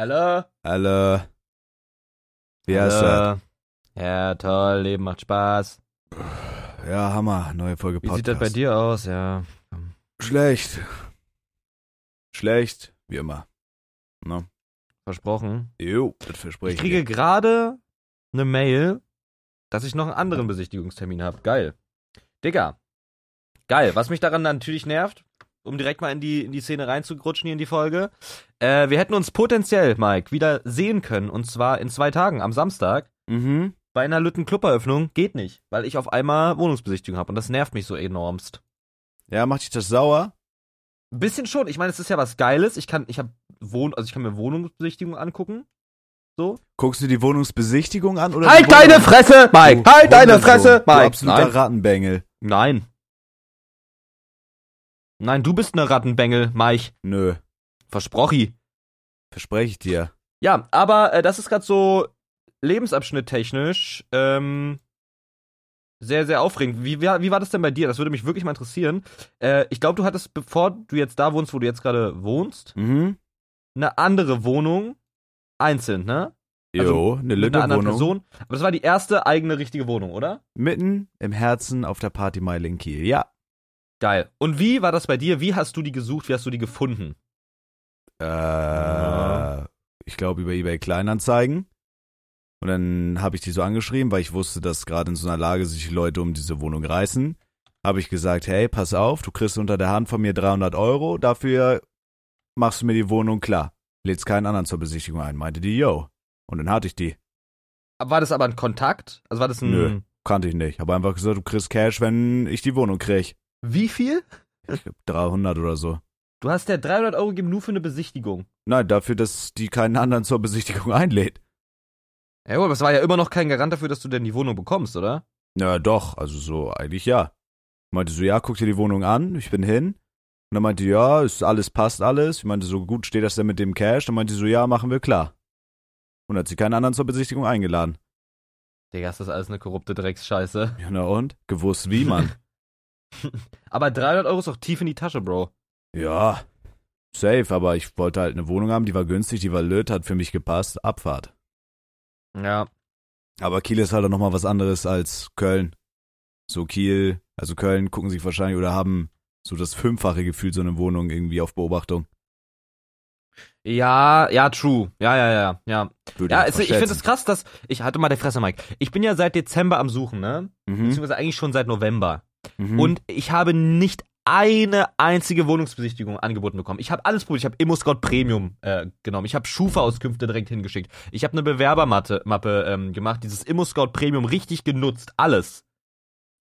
Hallo? Hallo. Wie heißt das? Hallo. Ja, toll, Leben macht Spaß. Ja, Hammer. Neue Folge Wie Podcast. sieht das bei dir aus? Ja. Schlecht. Schlecht, wie immer. Ne? Versprochen. Jo, das verspreche Ich kriege dir. gerade eine Mail, dass ich noch einen anderen Besichtigungstermin habe. Geil. Digga. Geil. Was mich daran natürlich nervt, um direkt mal in die, in die Szene reinzugrutschen hier in die Folge. Äh, wir hätten uns potenziell, Mike, wieder sehen können. Und zwar in zwei Tagen, am Samstag. Mhm. Bei einer Lütten-Club-Eröffnung geht nicht, weil ich auf einmal Wohnungsbesichtigung habe und das nervt mich so enormst. Ja, macht dich das sauer? Ein bisschen schon. Ich meine, es ist ja was Geiles. Ich kann, ich habe Wohn, also ich kann mir Wohnungsbesichtigung angucken. So. Guckst du die Wohnungsbesichtigung an oder Halt deine Fresse, Mike! Du Halt deine Fresse, Du Mike! absoluter Nein. Rattenbengel. Nein. Nein, du bist eine Rattenbengel, Mike. Nö, Versprochi. verspreche ich dir. Ja, aber äh, das ist gerade so lebensabschnitttechnisch ähm, sehr, sehr aufregend. Wie, wie, wie war das denn bei dir? Das würde mich wirklich mal interessieren. Äh, ich glaube, du hattest, bevor du jetzt da wohnst, wo du jetzt gerade wohnst, Mhm. eine andere Wohnung einzeln, ne? Jo, Also, eine Mit einer anderen Lütte-Wohnung. Person. Aber das war die erste eigene richtige Wohnung, oder? Mitten im Herzen auf der Partymeile in Kiel. Ja. Geil. Und wie war das bei dir? Wie hast du die gesucht? Wie hast du die gefunden? Äh, ich glaube über eBay Kleinanzeigen. Und dann habe ich die so angeschrieben, weil ich wusste, dass gerade in so einer Lage sich Leute um diese Wohnung reißen. Habe ich gesagt, hey, pass auf, du kriegst unter der Hand von mir 300 Euro, dafür machst du mir die Wohnung klar. Lädst keinen anderen zur Besichtigung ein. Meinte die, yo. Und dann hatte ich die. War das aber ein Kontakt? Also war das ein. Nö. Kannte ich nicht. Habe einfach gesagt, du kriegst Cash, wenn ich die Wohnung krieg. Wie viel? Ich glaub, 300 oder so. Du hast ja 300 Euro gegeben nur für eine Besichtigung. Nein, dafür, dass die keinen anderen zur Besichtigung einlädt. Ja, aber es war ja immer noch kein Garant dafür, dass du denn die Wohnung bekommst, oder? Ja, doch, also so, eigentlich ja. Meinte so, ja, guck dir die Wohnung an, ich bin hin. Und dann meinte, ja, ist alles, passt alles. Ich meinte so, gut, steht das denn mit dem Cash? Dann meinte sie so, ja, machen wir klar. Und hat sie keinen anderen zur Besichtigung eingeladen. Digga, ist das alles eine korrupte Drecksscheiße. Ja, na und? Gewusst wie, Mann. Aber 300 Euro ist doch tief in die Tasche, Bro. ja, safe, aber ich wollte halt eine Wohnung haben, die war günstig, die war löt, hat für mich gepasst, Abfahrt. Ja. Aber Kiel ist halt auch nochmal was anderes als Köln. So Kiel, also Köln gucken sich wahrscheinlich oder haben so das fünffache Gefühl so eine Wohnung irgendwie auf Beobachtung. Ja, ja, true. Ja, ja, ja, ja. Würde Ja, ich es, ich finde es krass, dass. Ich hatte mal der Fresse, Mike. Ich bin ja seit Dezember am Suchen, ne? Mhm. Beziehungsweise eigentlich schon seit November. Mhm. Und ich habe nicht eine einzige Wohnungsbesichtigung angeboten bekommen. Ich habe alles probiert. Ich habe ImmoScout Premium äh, genommen. Ich habe Schufa-Auskünfte direkt hingeschickt. Ich habe eine Bewerbermappe Mappe, ähm, gemacht, dieses ImmoScout Premium richtig genutzt. Alles.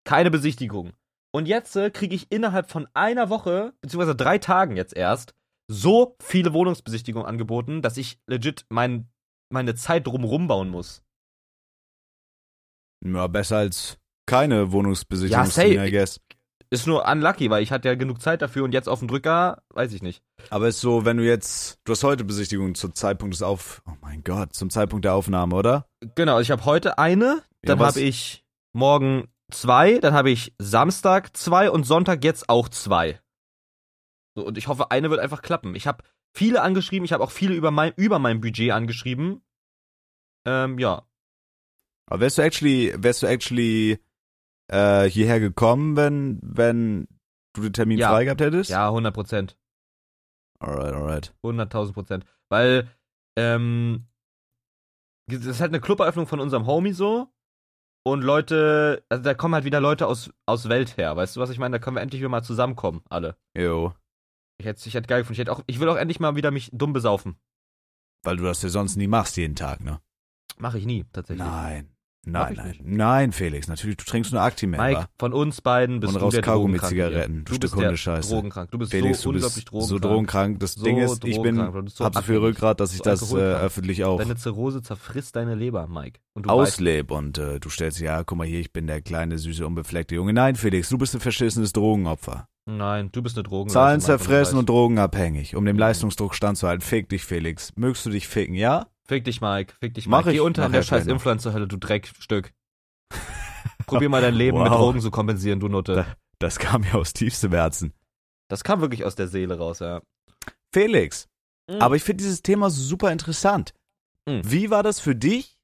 Keine Besichtigung. Und jetzt äh, kriege ich innerhalb von einer Woche, beziehungsweise drei Tagen jetzt erst, so viele Wohnungsbesichtigungen angeboten, dass ich legit mein, meine Zeit drumrum bauen muss. Ja, besser als keine Wohnungsbesichtigung, Ja. I guess. Ist nur unlucky, weil ich hatte ja genug Zeit dafür und jetzt auf den Drücker, weiß ich nicht. Aber ist so, wenn du jetzt, du hast heute Besichtigung zum Zeitpunkt des Auf, oh mein Gott, zum Zeitpunkt der Aufnahme, oder? Genau, also ich habe heute eine, dann was- habe ich morgen zwei, dann habe ich Samstag zwei und Sonntag jetzt auch zwei. So, und ich hoffe, eine wird einfach klappen. Ich habe viele angeschrieben, ich habe auch viele über mein, über mein Budget angeschrieben. Ähm, ja. Aber wärst du actually, wärst du actually äh, hierher gekommen, wenn, wenn du den Termin Ja. frei gehabt hättest? Ja, 100 Prozent. Alright, alright. 100.000 Prozent. Weil, ähm, das ist halt eine Cluberöffnung von unserem Homie so. Und Leute, also da kommen halt wieder Leute aus, aus Welt her. Weißt du, was ich meine? Da können wir endlich wieder mal zusammenkommen, alle. Jo. Ich hätte ich hätte geil gefunden. Ich, hätte auch, ich will auch endlich mal wieder mich dumm besaufen. Weil du das ja sonst nie machst jeden Tag, ne? Mache ich nie, tatsächlich. Nein. Nein, nein. nicht. Nein, Felix, natürlich, du trinkst nur Actimel, Mike, wa? von uns beiden bist Und du raus der Kaugummi-Zigaretten, Drogenkranke. du Du Stück bist der Hundescheiße. Drogenkrank. Du bist Felix, so du unglaublich bist drogenkrank. so drogenkrank. Das So Ding ist, ich bin, so hab so viel Rückgrat, dass ich das äh, öffentlich auch Deine Zirrhose zerfrisst deine Leber, Mike. Und du weißt, und äh, du stellst, ja, guck mal hier, ich bin der kleine, süße, unbefleckte Junge. Nein, Felix, du bist ein verschissenes Drogenopfer. nein, du bist eine Drogen. Zahlen zerfressen und drogenabhängig, um dem Leistungsdruck standzuhalten. Fick dich, Felix. Mögst du dich ficken, ja? Fick dich, Mike. Fick dich, Mach Mike. Geh ich unter in der scheiß. Influencer-Hölle, du Dreckstück. Probier mal dein Leben mit Wow. Drogen zu kompensieren, du Nutte. Das kam ja aus tiefstem Herzen. Das kam wirklich aus der Seele raus, ja. Felix, Mhm. Aber ich finde dieses Thema super interessant. Mhm. Wie war das für dich,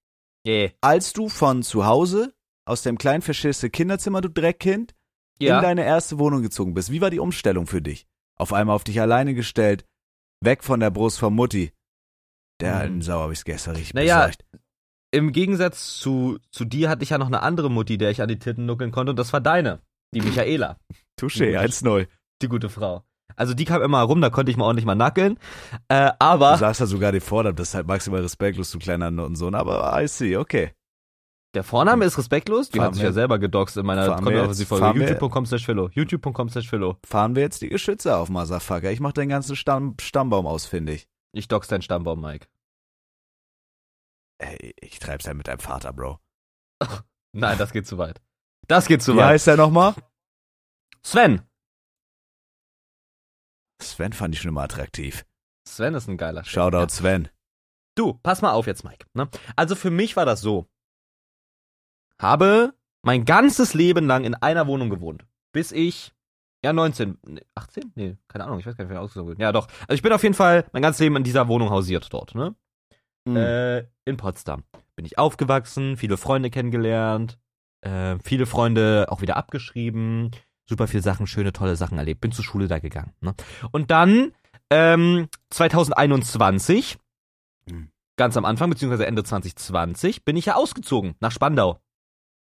Yeah. als du von zu Hause aus dem kleinen verschissene Kinderzimmer, du Dreckkind, Ja. in deine erste Wohnung gezogen bist? Wie war die Umstellung für dich? Auf einmal auf dich alleine gestellt, weg von der Brust von Mutti. Der Mhm. alten Sau habe ich's gestern richtig Naja, besorgt. Im Gegensatz zu, zu dir hatte ich ja noch eine andere Mutti, der ich an die Titten nuckeln konnte und das war deine. Die Michaela. Touché, Mhm. 1-0. Die gute Frau. Also die kam immer rum, da konnte ich mal ordentlich mal nackeln. Äh, Du aber sagst ja sogar den Vornamen, das ist halt maximal respektlos, du kleiner Nuttensohn, aber I see, okay. der Vorname ist respektlos. Die Fahren hat sich ja selber gedoxt in meiner wir- YouTube.com slash Philo. YouTube.com slash Philo. Fahren wir jetzt die Geschütze auf, Motherfucker. Ich mach den ganzen Stamm, Stammbaum ausfindig. Ich dox deinen Stammbaum, Mike. Ey, ich treib's ja mit deinem Vater, Bro. Nein, das geht zu weit. Das geht zu Wie weit. heißt der nochmal? Sven. Sven fand ich schon immer attraktiv. Sven ist ein geiler. Shoutout Sven. Du, pass mal auf jetzt, Mike. Ne? Also für mich war das so. Habe mein ganzes Leben lang in einer Wohnung gewohnt. Bis ich, ja, 19, nee, 18? Nee, keine Ahnung, ich weiß gar nicht, wie ich ausgesucht bin. Ja, doch. Also ich bin auf jeden Fall mein ganzes Leben in dieser Wohnung hausiert dort, ne? Mhm. Äh, in Potsdam. Bin ich aufgewachsen, viele Freunde kennengelernt, äh, viele Freunde auch wieder abgeschrieben, super viele Sachen, schöne, tolle Sachen erlebt. Bin zur Schule da gegangen. Ne? Und dann, ähm, 2021, Mhm. ganz am Anfang, beziehungsweise Ende 2020, bin ich ja ausgezogen nach Spandau.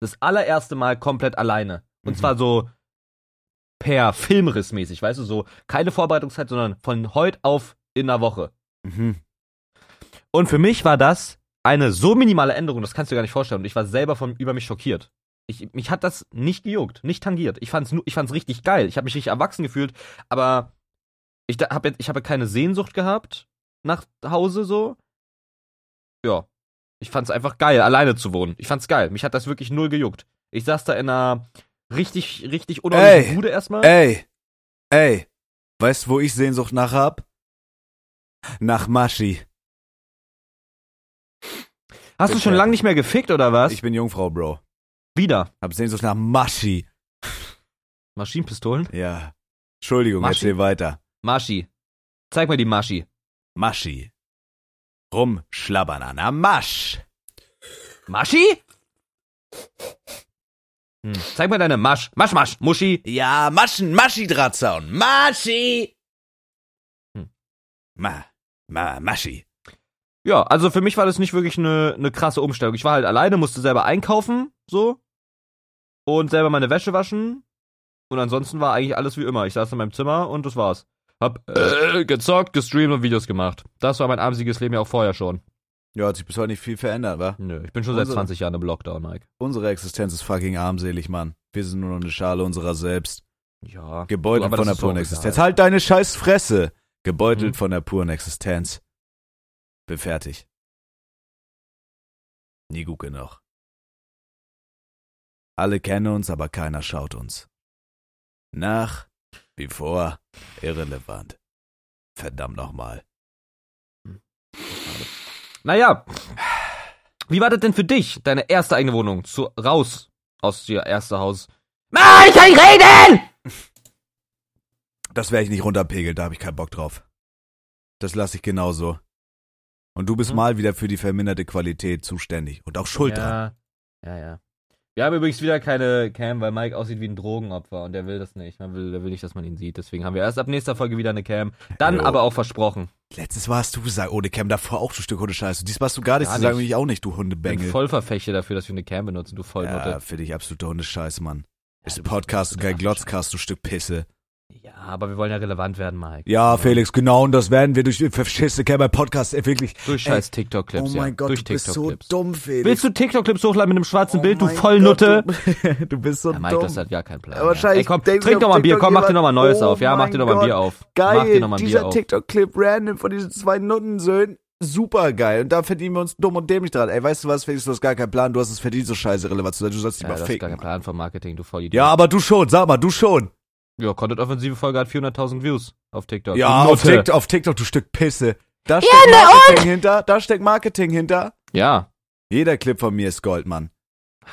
Das allererste Mal komplett alleine. Und Mhm. zwar so per Filmriss mäßig, weißt du, so keine Vorbereitungszeit, sondern von heute auf in einer Woche. Mhm. Und für mich war das eine so minimale Änderung, das kannst du dir gar nicht vorstellen. Und ich war selber von über mich schockiert. Ich, mich hat das nicht gejuckt, nicht tangiert. Ich fand's, ich fand's richtig geil. Ich habe mich richtig erwachsen gefühlt, aber ich da- hab, jetzt- ich habe keine Sehnsucht gehabt nach Hause so. Ja. Ich fand's einfach geil, alleine zu wohnen. Ich fand's geil. Mich hat das wirklich null gejuckt. Ich saß da in einer richtig, richtig unordentlichen Ey, Bude erstmal. Ey, ey, weißt du, wo ich Sehnsucht nach hab? Nach Maschi. Hast du schon lange nicht mehr gefickt oder was? Ich bin Jungfrau, Bro. Wieder. Hab Sehnsucht nach Maschi. Maschinenpistolen? Ja. Entschuldigung, Maschi? erzähl weiter. Maschi. Zeig mal die Maschi. Maschi. Rumschlabbern an der Masch. Maschi? Hm. Zeig mal deine Masch. Masch, Masch, Muschi. Ja, Maschen, Maschi Drahtzaun. Maschi. Hm. Ma, ma, Maschi. Ja, also für mich war das nicht wirklich eine, eine krasse Umstellung. Ich war halt alleine, musste selber einkaufen, so. Und selber meine Wäsche waschen. Und ansonsten war eigentlich alles wie immer. Ich saß in meinem Zimmer und das war's. Hab äh, gezockt, gestreamt und Videos gemacht. Das war mein armseliges Leben ja auch vorher schon. Ja, hat sich bis heute nicht viel verändert, wa? Nö, ich bin schon seit Unsere- 20 Jahren im Lockdown, Mike. Unsere Existenz ist fucking armselig, Mann. Wir sind nur noch eine Schale unserer selbst. Ja. Gebeutelt von der puren. Existenz. Halt deine scheiß Fresse. Gebeutelt Mhm. von der puren Existenz. Bin fertig. Nie gut genug. Alle kennen uns, aber keiner schaut uns. Nach wie vor irrelevant. Verdammt nochmal. Naja. Wie war das denn für dich, deine erste eigene Wohnung? Zu, raus aus ihr erste Haus. Mann, ich kann nicht reden! Das werde ich nicht runterpegeln, da habe ich keinen Bock drauf. Das lasse ich genauso. Und du bist Mhm. mal wieder für die verminderte Qualität zuständig und auch schuld dran. Ja, ja, ja. Wir haben übrigens wieder keine Cam, weil Mike aussieht wie ein Drogenopfer und der will das nicht. Man will, der will nicht, dass man ihn sieht. Deswegen haben wir erst ab nächster Folge wieder eine Cam. Dann Jo. aber auch versprochen. Letztes hast du ohne Cam davor auch, du Stück Hunde Scheiße. Diesmal hast du gar nichts zu sagen ich auch nicht, du Ich bin Hundebengel. voll verfechte dafür, dass wir eine Cam benutzen, du Vollnote. Ja, für dich absoluter Hundescheiß, Mann. Ist du bist- Podcast du und kein ein Glotzcast, du Stück Pisse. Ja, aber wir wollen ja relevant werden, Mike. Ja, Felix, genau, und das werden wir durch die verschissene Cam bei Podcast äh, wirklich. Durch scheiß TikTok-Clips, oh mein ja. Gott, Durch du bist so dumm, Felix. Willst du TikTok-Clips hochladen mit einem schwarzen Oh Bild, du Vollnutte? Gott, Du, du bist so Ja, Mike, dumm. das hat ja keinen Plan. Ja, wahrscheinlich Ey, komm, trink doch mal ein Bier, komm, mach dir noch mal ein neues jemand, auf. Ja, oh mach dir noch mal ein Bier auf. Mach dir Geil, noch mal ein dieser. TikTok-Clip random von diesen zwei Nuttensöhnen. Super geil. Und da verdienen wir uns dumm und dämlich dran. Ey, weißt du was, Felix, du hast gar keinen Plan. Du hast es verdient, so scheiße relevant zu sein. Du sollst dich Ja, mal das ist gar ficken. kein Plan von Marketing, du Vollidiot. Ja, aber du schon. Sag mal, du schon. Ja, Content-Offensive Folge hat 400.000 Views auf TikTok. Ja, auf. TikTok, auf TikTok, du Stück Pisse. Da steckt Marketing hinter. Da steckt Marketing hinter. Ja. Jeder Clip von mir ist Gold, Mann.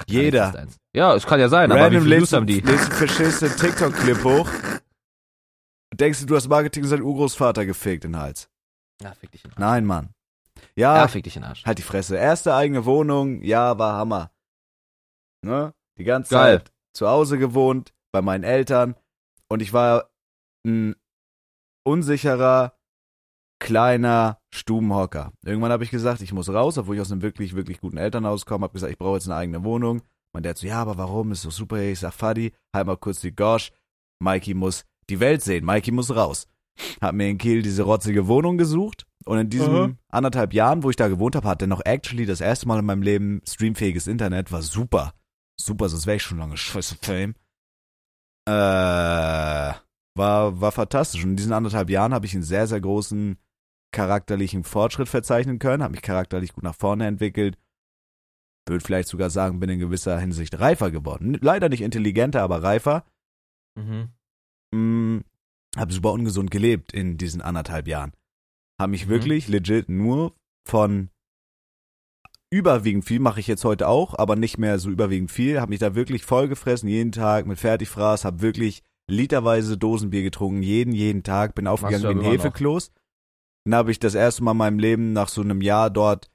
Jeder. Fast eins. Ja, es kann ja sein, aber wie Random viele Views haben die? einen verschissenen TikTok-Clip hoch. Denkst du, du hast Marketing seinen Urgroßvater gefickt in den Hals. Ja, fick dich in den Arsch. Nein, Mann. Ja, Ja, fick dich in den Arsch. halt die Fresse. Erste eigene Wohnung, ja, war Hammer. Ne? Die ganze Geil. Zeit zu Hause gewohnt, bei meinen Eltern. Und ich war ein unsicherer, kleiner Stubenhocker. Irgendwann habe ich gesagt, ich muss raus, obwohl ich aus einem wirklich, wirklich guten Elternhaus komme. Habe gesagt, ich brauche jetzt eine eigene Wohnung. Mein Dad so, ja, aber warum? Ist doch super. Ich sag, Fadi, halt mal kurz die Gosch. Mikey muss die Welt sehen. Mikey muss raus. Hab mir in Kiel diese rotzige Wohnung gesucht. Und in diesen Aha. anderthalb Jahren, wo ich da gewohnt habe, hatte noch actually das erste Mal in meinem Leben streamfähiges Internet. War super. Super, sonst wäre ich schon lange scheiße Fame. Äh, war, war fantastisch. Und in diesen anderthalb Jahren habe ich einen sehr, sehr großen charakterlichen Fortschritt verzeichnen können, habe mich charakterlich gut nach vorne entwickelt. Würde vielleicht sogar sagen, bin in gewisser Hinsicht reifer geworden. Leider nicht intelligenter, aber reifer. Mhm. Mm, habe super ungesund gelebt in diesen anderthalb Jahren. Habe mich Mhm. wirklich legit nur von überwiegend viel, mache ich jetzt heute auch, aber nicht mehr so überwiegend viel, habe mich da wirklich vollgefressen, jeden Tag mit Fertigfraß, habe wirklich literweise Dosenbier getrunken, jeden, jeden Tag, bin aufgegangen wie ein noch. Hefekloß. Dann habe ich das erste Mal in meinem Leben nach so einem Jahr dort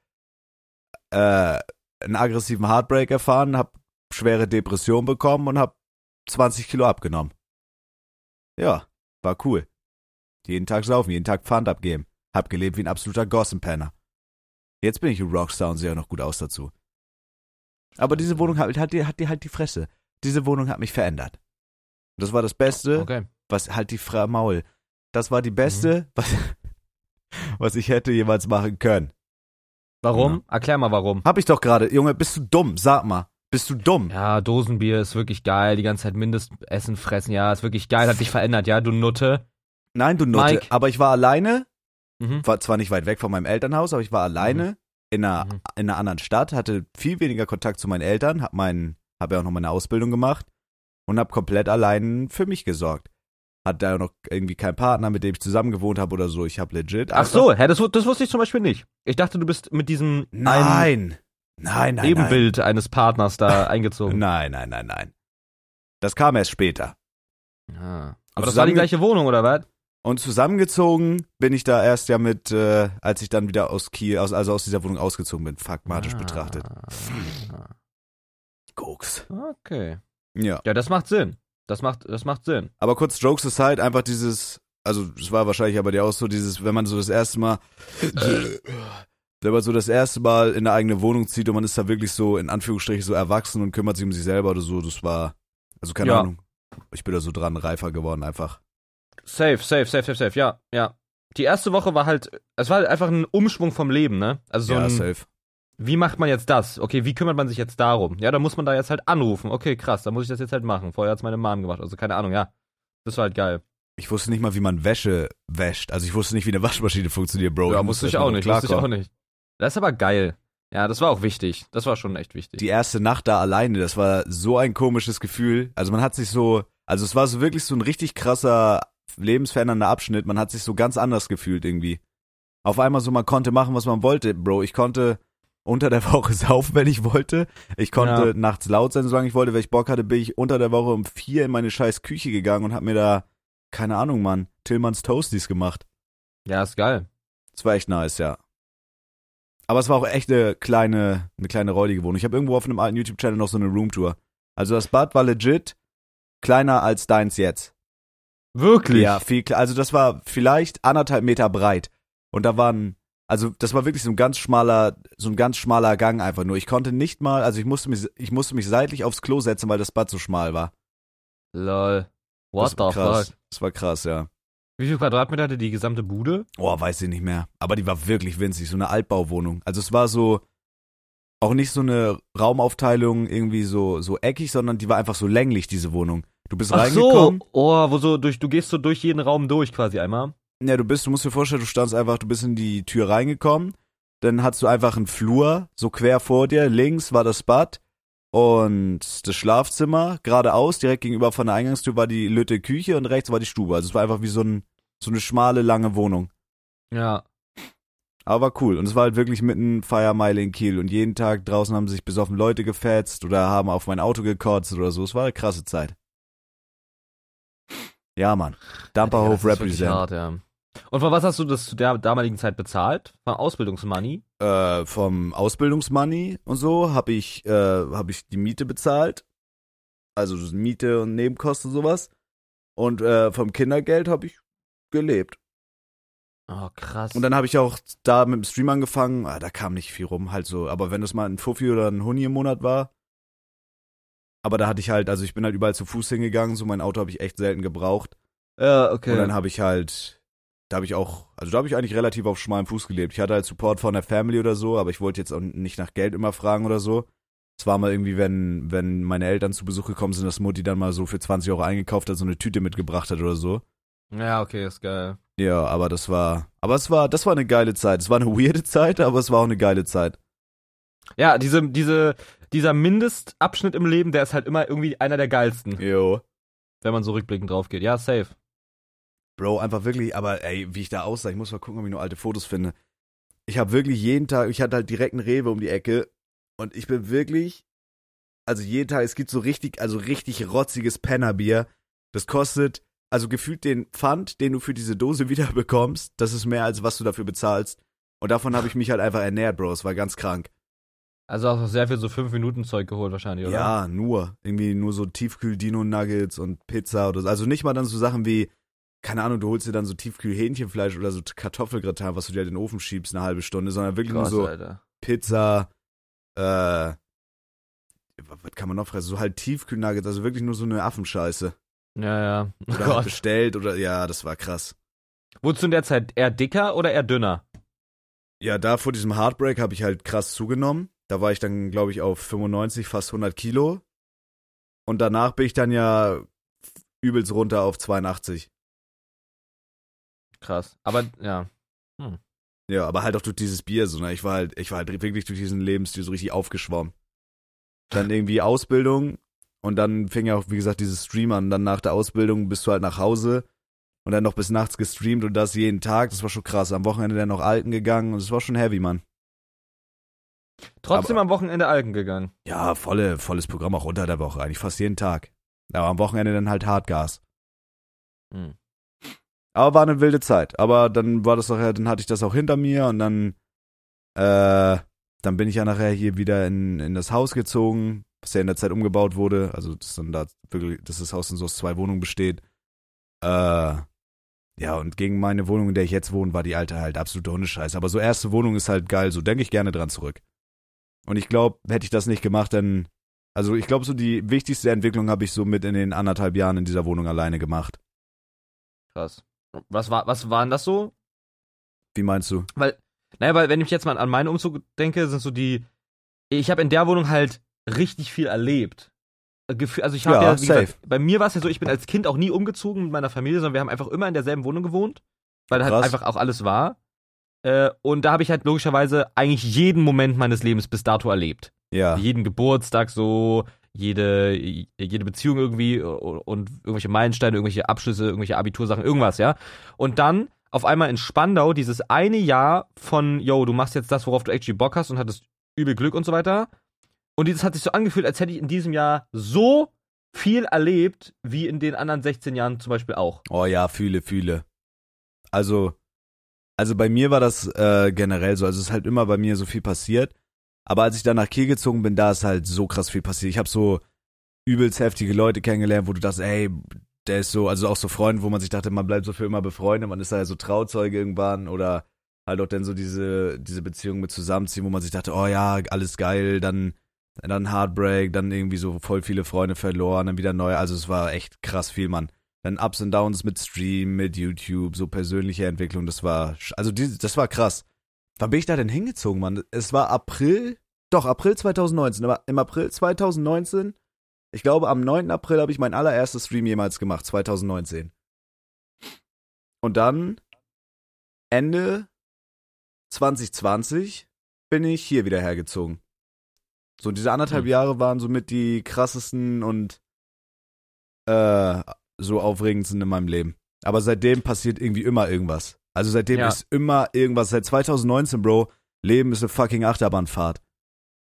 äh, einen aggressiven Heartbreak erfahren, habe schwere Depression bekommen und habe 20 Kilo abgenommen. Ja, war cool. Jeden Tag saufen, jeden Tag Pfand abgeben. Hab gelebt wie ein absoluter Gossenpenner. Jetzt bin ich ein Rockstar und sehe auch noch gut aus dazu. Aber diese Wohnung hat, hat, die, hat die halt die Fresse. Diese Wohnung hat mich verändert. Und das war das Beste, Okay. was halt die Fra Maul. Das war die beste, was, was ich hätte jemals machen können. Warum? Erklär mal warum. Hab ich doch gerade. Junge, bist du dumm? Sag mal. Bist du dumm? Ja, Dosenbier ist wirklich geil. Die ganze Zeit Mindestessen fressen. Ja, ist wirklich geil. Hat dich verändert, ja, du Nutte. Nein, du Nutte. Mike. Aber ich war alleine Mhm. war zwar nicht weit weg von meinem Elternhaus, aber ich war alleine in, einer, Mhm. in einer anderen Stadt, hatte viel weniger Kontakt zu meinen Eltern, hab mein, hab ja auch noch meine Ausbildung gemacht und hab komplett allein für mich gesorgt. Hatte da noch irgendwie keinen Partner, mit dem ich zusammen gewohnt habe oder so. Ich hab legit. Ach so, hä, das, das wusste ich zum Beispiel nicht. Ich dachte, du bist mit diesem Nein. Nein, nein, Ebenbild eines Partners da nein. eingezogen. Nein, nein, nein, nein. Das kam erst später. Ah. Aber das war die gleiche Wohnung, oder was? Und zusammengezogen bin ich da erst ja mit, äh, als ich dann wieder aus Kiel, aus, also aus dieser Wohnung ausgezogen bin, fakmatisch Ah. betrachtet. Koks. Okay. Ja. Ja, das macht Sinn. Das macht, das macht Sinn. Aber kurz Jokes aside, einfach dieses, also es war wahrscheinlich aber dir auch so dieses, wenn man so das erste Mal, wenn man so das erste Mal in eine eigene Wohnung zieht und man ist da wirklich so in Anführungsstrichen so erwachsen und kümmert sich um sich selber oder so, das war, also keine Ja. Ahnung. Ich bin da so dran reifer geworden einfach. Safe, safe, safe, safe, safe. Ja, ja. Die erste Woche war halt, es war halt einfach ein Umschwung vom Leben, ne? Also so ja, ein, safe. wie macht man jetzt das? Okay, wie kümmert man sich jetzt darum? Ja, da muss man da jetzt halt anrufen. Okay, krass, dann muss ich das jetzt halt machen. Vorher hat's meine Mom gemacht, also keine Ahnung, ja. Das war halt geil. Ich wusste nicht mal, wie man Wäsche wäscht. Also ich wusste nicht, wie eine Waschmaschine funktioniert, Bro. ja, Ich musste ich auch nicht, wusste ich auch nicht. Das ist aber geil. Ja, das war auch wichtig. Das war schon echt wichtig. Die erste Nacht da alleine, das war so ein komisches Gefühl. Also man hat sich so, also es war so wirklich so ein richtig krasser, lebensverändernder Abschnitt. Man hat sich so ganz anders gefühlt irgendwie. Auf einmal so, man konnte machen, was man wollte, Bro. Ich konnte unter der Woche saufen, wenn ich wollte. Ich konnte Ja. nachts laut sein, solange ich wollte. Wenn ich Bock hatte, bin ich unter der Woche um vier in meine scheiß Küche gegangen und hab mir da, keine Ahnung, Mann, Tillmanns Toasties gemacht. ja, ist geil. Das war echt nice, ja. Aber es war auch echt eine kleine, eine kleine räudige Wohnung. Ich habe irgendwo auf einem alten YouTube-Channel noch so eine Roomtour. Also das Bad war legit kleiner als deins jetzt. Wirklich? Ja, viel, also das war vielleicht anderthalb Meter breit. Und da waren, also das war wirklich so ein ganz schmaler, so ein ganz schmaler Gang einfach nur. Ich konnte nicht mal, also ich musste mich, ich musste mich seitlich aufs Klo setzen, weil das Bad so schmal war. Lol. What das war the krass. fuck? Das war krass, ja. Wie viel Quadratmeter hatte die gesamte Bude? Oh, weiß ich nicht mehr. Aber die war wirklich winzig, so eine Altbauwohnung. Also es war so auch nicht so eine Raumaufteilung irgendwie so so eckig, sondern die war einfach so länglich diese Wohnung. Du bist Ach so. reingekommen. Oh, wo so durch, du gehst so durch jeden Raum durch quasi einmal. Ja, du bist, du musst dir vorstellen, du standst einfach, du bist in die Tür reingekommen, dann hattest du einfach einen Flur so quer vor dir, links war das Bad und das Schlafzimmer, geradeaus direkt gegenüber von der Eingangstür war die Lütte Küche und rechts war die Stube. Also es war einfach wie so ein so eine schmale lange Wohnung. Ja. Aber cool. Und es war halt wirklich mitten Feiermeile in Kiel. Und jeden Tag draußen haben sich besoffen Leute gefetzt oder haben auf mein Auto gekotzt oder so. Es war eine krasse Zeit. Ja, Mann. Dampferhof Ja, represent. hart, ja. Und von was hast du das zu der damaligen Zeit bezahlt? Von Ausbildungsmoney? Äh, vom Ausbildungsmoney und so habe ich, äh, hab ich die Miete bezahlt. Also Miete und Nebenkosten und sowas. Und äh, vom Kindergeld habe ich gelebt. Oh, krass. Und dann habe ich auch da mit dem Stream angefangen. Ah, da kam nicht viel rum, halt so. Aber wenn das mal ein Fuffi oder ein Huni im Monat war. Aber da hatte ich halt, also ich bin halt überall zu Fuß hingegangen. So mein Auto habe ich echt selten gebraucht. ja, okay. Und dann habe ich halt, da habe ich auch, also da habe ich eigentlich relativ auf schmalem Fuß gelebt. Ich hatte halt Support von der Family oder so, aber ich wollte jetzt auch nicht nach Geld immer fragen oder so. Es war mal irgendwie, wenn, wenn meine Eltern zu Besuch gekommen sind, dass Mutti dann mal so für 20 Euro eingekauft hat, so eine Tüte mitgebracht hat oder so. ja, okay, ist geil. Ja, aber das war, aber es war, das war eine geile Zeit. Es war eine weirde Zeit, aber es war auch eine geile Zeit. Ja, diese, diese, dieser Mindestabschnitt im Leben, der ist halt immer irgendwie einer der geilsten, Jo. wenn man so rückblickend drauf geht. Ja, safe. Bro, einfach wirklich, aber ey, wie ich da aussah, ich muss mal gucken, ob ich noch alte Fotos finde. Ich habe wirklich jeden Tag, ich hatte halt direkt einen Rewe um die Ecke und ich bin wirklich, also jeden Tag, es gibt so richtig, also richtig rotziges Pennerbier. Das kostet, also gefühlt den Pfand, den du für diese Dose wieder bekommst, das ist mehr als was du dafür bezahlst. Und davon habe ich mich halt einfach ernährt, Bro. Es war ganz krank. Also auch sehr viel so 5-Minuten-Zeug geholt wahrscheinlich, oder? Ja, nur. Irgendwie nur so Tiefkühl-Dino-Nuggets und Pizza oder so. Also nicht mal dann so Sachen wie, keine Ahnung, du holst dir dann so Tiefkühl-Hähnchenfleisch oder so Kartoffelgratin, was du dir halt in den Ofen schiebst, eine halbe Stunde, sondern wirklich Krass, nur so Alter. Pizza, äh, was kann man noch fressen? So halt Tiefkühl-Nuggets, also wirklich nur so eine Affenscheiße. Ja, ja. Oh Oder halt bestellt oder, ja, das war krass. Wurdest du in der Zeit eher dicker oder eher dünner? Ja, da vor diesem Heartbreak habe ich halt krass zugenommen. Da war ich dann, glaube ich, auf 95, fast 100 Kilo. Und danach bin ich dann ja übelst runter auf 82. Krass. Aber, ja. Ja, aber halt auch durch dieses Bier so, ne? Ich war halt, ich war halt wirklich durch diesen Lebensstil so richtig aufgeschwommen. Dann irgendwie Ausbildung und dann fing ja auch, wie gesagt, dieses Stream an. Dann nach der Ausbildung bist du halt nach Hause und dann noch bis nachts gestreamt und das jeden Tag. Das war schon krass. Am Wochenende dann noch Alten gegangen und es war schon heavy, Mann. Trotzdem Aber- am Wochenende Algen gegangen. Ja, volle, volles Programm auch unter der Woche, eigentlich fast jeden Tag. Aber am Wochenende dann halt Hartgas. Hm. Aber war eine wilde Zeit. Aber dann war das auch, dann hatte ich das auch hinter mir und dann, äh, dann bin ich ja nachher hier wieder in, in das Haus gezogen, was ja in der Zeit umgebaut wurde. Also, das dann da wirklich, dass das Haus dann so aus zwei Wohnungen besteht. Äh, ja, und gegen meine Wohnung, in der ich jetzt wohne, war die alte halt absolute Hundescheiße. Aber so erste Wohnung ist halt geil, so denke ich gerne dran zurück. Und ich glaube, hätte ich das nicht gemacht, dann, also ich glaube, so die wichtigste Entwicklung habe ich so mit in den anderthalb Jahren in dieser Wohnung alleine gemacht. Krass. Was war, was waren das so? Wie meinst du? Naja, weil wenn ich jetzt mal an meinen Umzug denke, sind so die. Ich habe in der Wohnung halt richtig viel erlebt. Gefühl, also ich habe Ja, ja, gesagt, bei mir war es ja so, ich bin als Kind auch nie umgezogen mit meiner Familie, sondern wir haben einfach immer in derselben Wohnung gewohnt, weil halt Krass. einfach auch alles war. Äh, und da habe ich halt logischerweise eigentlich jeden Moment meines Lebens bis dato erlebt. Ja. Jeden Geburtstag so, jede, jede Beziehung irgendwie und irgendwelche Meilensteine, irgendwelche Abschlüsse, irgendwelche Abitursachen, irgendwas, ja. Und dann auf einmal in Spandau dieses eine Jahr von, yo, du machst jetzt das, worauf du actually Bock hast und hattest übel Glück und so weiter. Und dieses hat sich so angefühlt, als hätte ich in diesem Jahr so viel erlebt, wie in den anderen 16 Jahren zum Beispiel auch. Oh ja, fühle, fühle. Also, also bei mir war das äh, generell so. Also es ist halt immer bei mir so viel passiert. Aber als ich dann nach Kiel gezogen bin, da ist halt so krass viel passiert. Ich habe so übelst heftige Leute kennengelernt, wo du dachtest, ey, der ist so, also auch so Freunde, wo man sich dachte, man bleibt so für immer befreundet, man ist da ja so Trauzeuge irgendwann oder halt auch dann so diese, diese Beziehung mit Zusammenziehen, wo man sich dachte, oh ja, alles geil, dann, dann Heartbreak, dann irgendwie so voll viele Freunde verloren, dann wieder neu. Also es war echt krass viel, Mann. Dann Ups und Downs mit Stream, mit YouTube, so persönliche Entwicklung, das war, also die, das war krass. Wann bin ich da denn hingezogen, Mann? Es war April, doch, April 2019, aber im April 2019, ich glaube am 9. April habe ich mein allererstes Stream jemals gemacht, 2019. Und dann, Ende 2020, bin ich hier wieder hergezogen. So, diese anderthalb Hm. Jahre waren somit die krassesten und äh, so aufregendsten in meinem Leben. Aber seitdem passiert irgendwie immer irgendwas. Also seitdem Ja. ist immer irgendwas. Seit 2019, Bro, Leben ist eine fucking Achterbahnfahrt.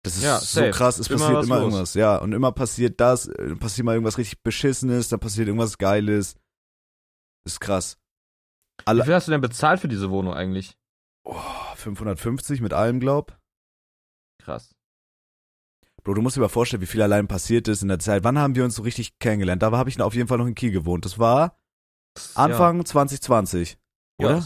Das ist Ja, so safe. krass, es Immer passiert immer los. irgendwas. Ja, und immer passiert das, äh, passiert mal irgendwas richtig Beschissenes, dann passiert irgendwas Geiles. Ist krass. Wie Alle, viel hast du denn bezahlt für diese Wohnung eigentlich? oh, 550 mit allem, glaub. Krass. Bro, du musst dir mal vorstellen, wie viel allein passiert ist in der Zeit. Wann haben wir uns so richtig kennengelernt? Da habe ich auf jeden Fall noch in Kiel gewohnt. Das war Anfang 2020, ja. oder? Ja,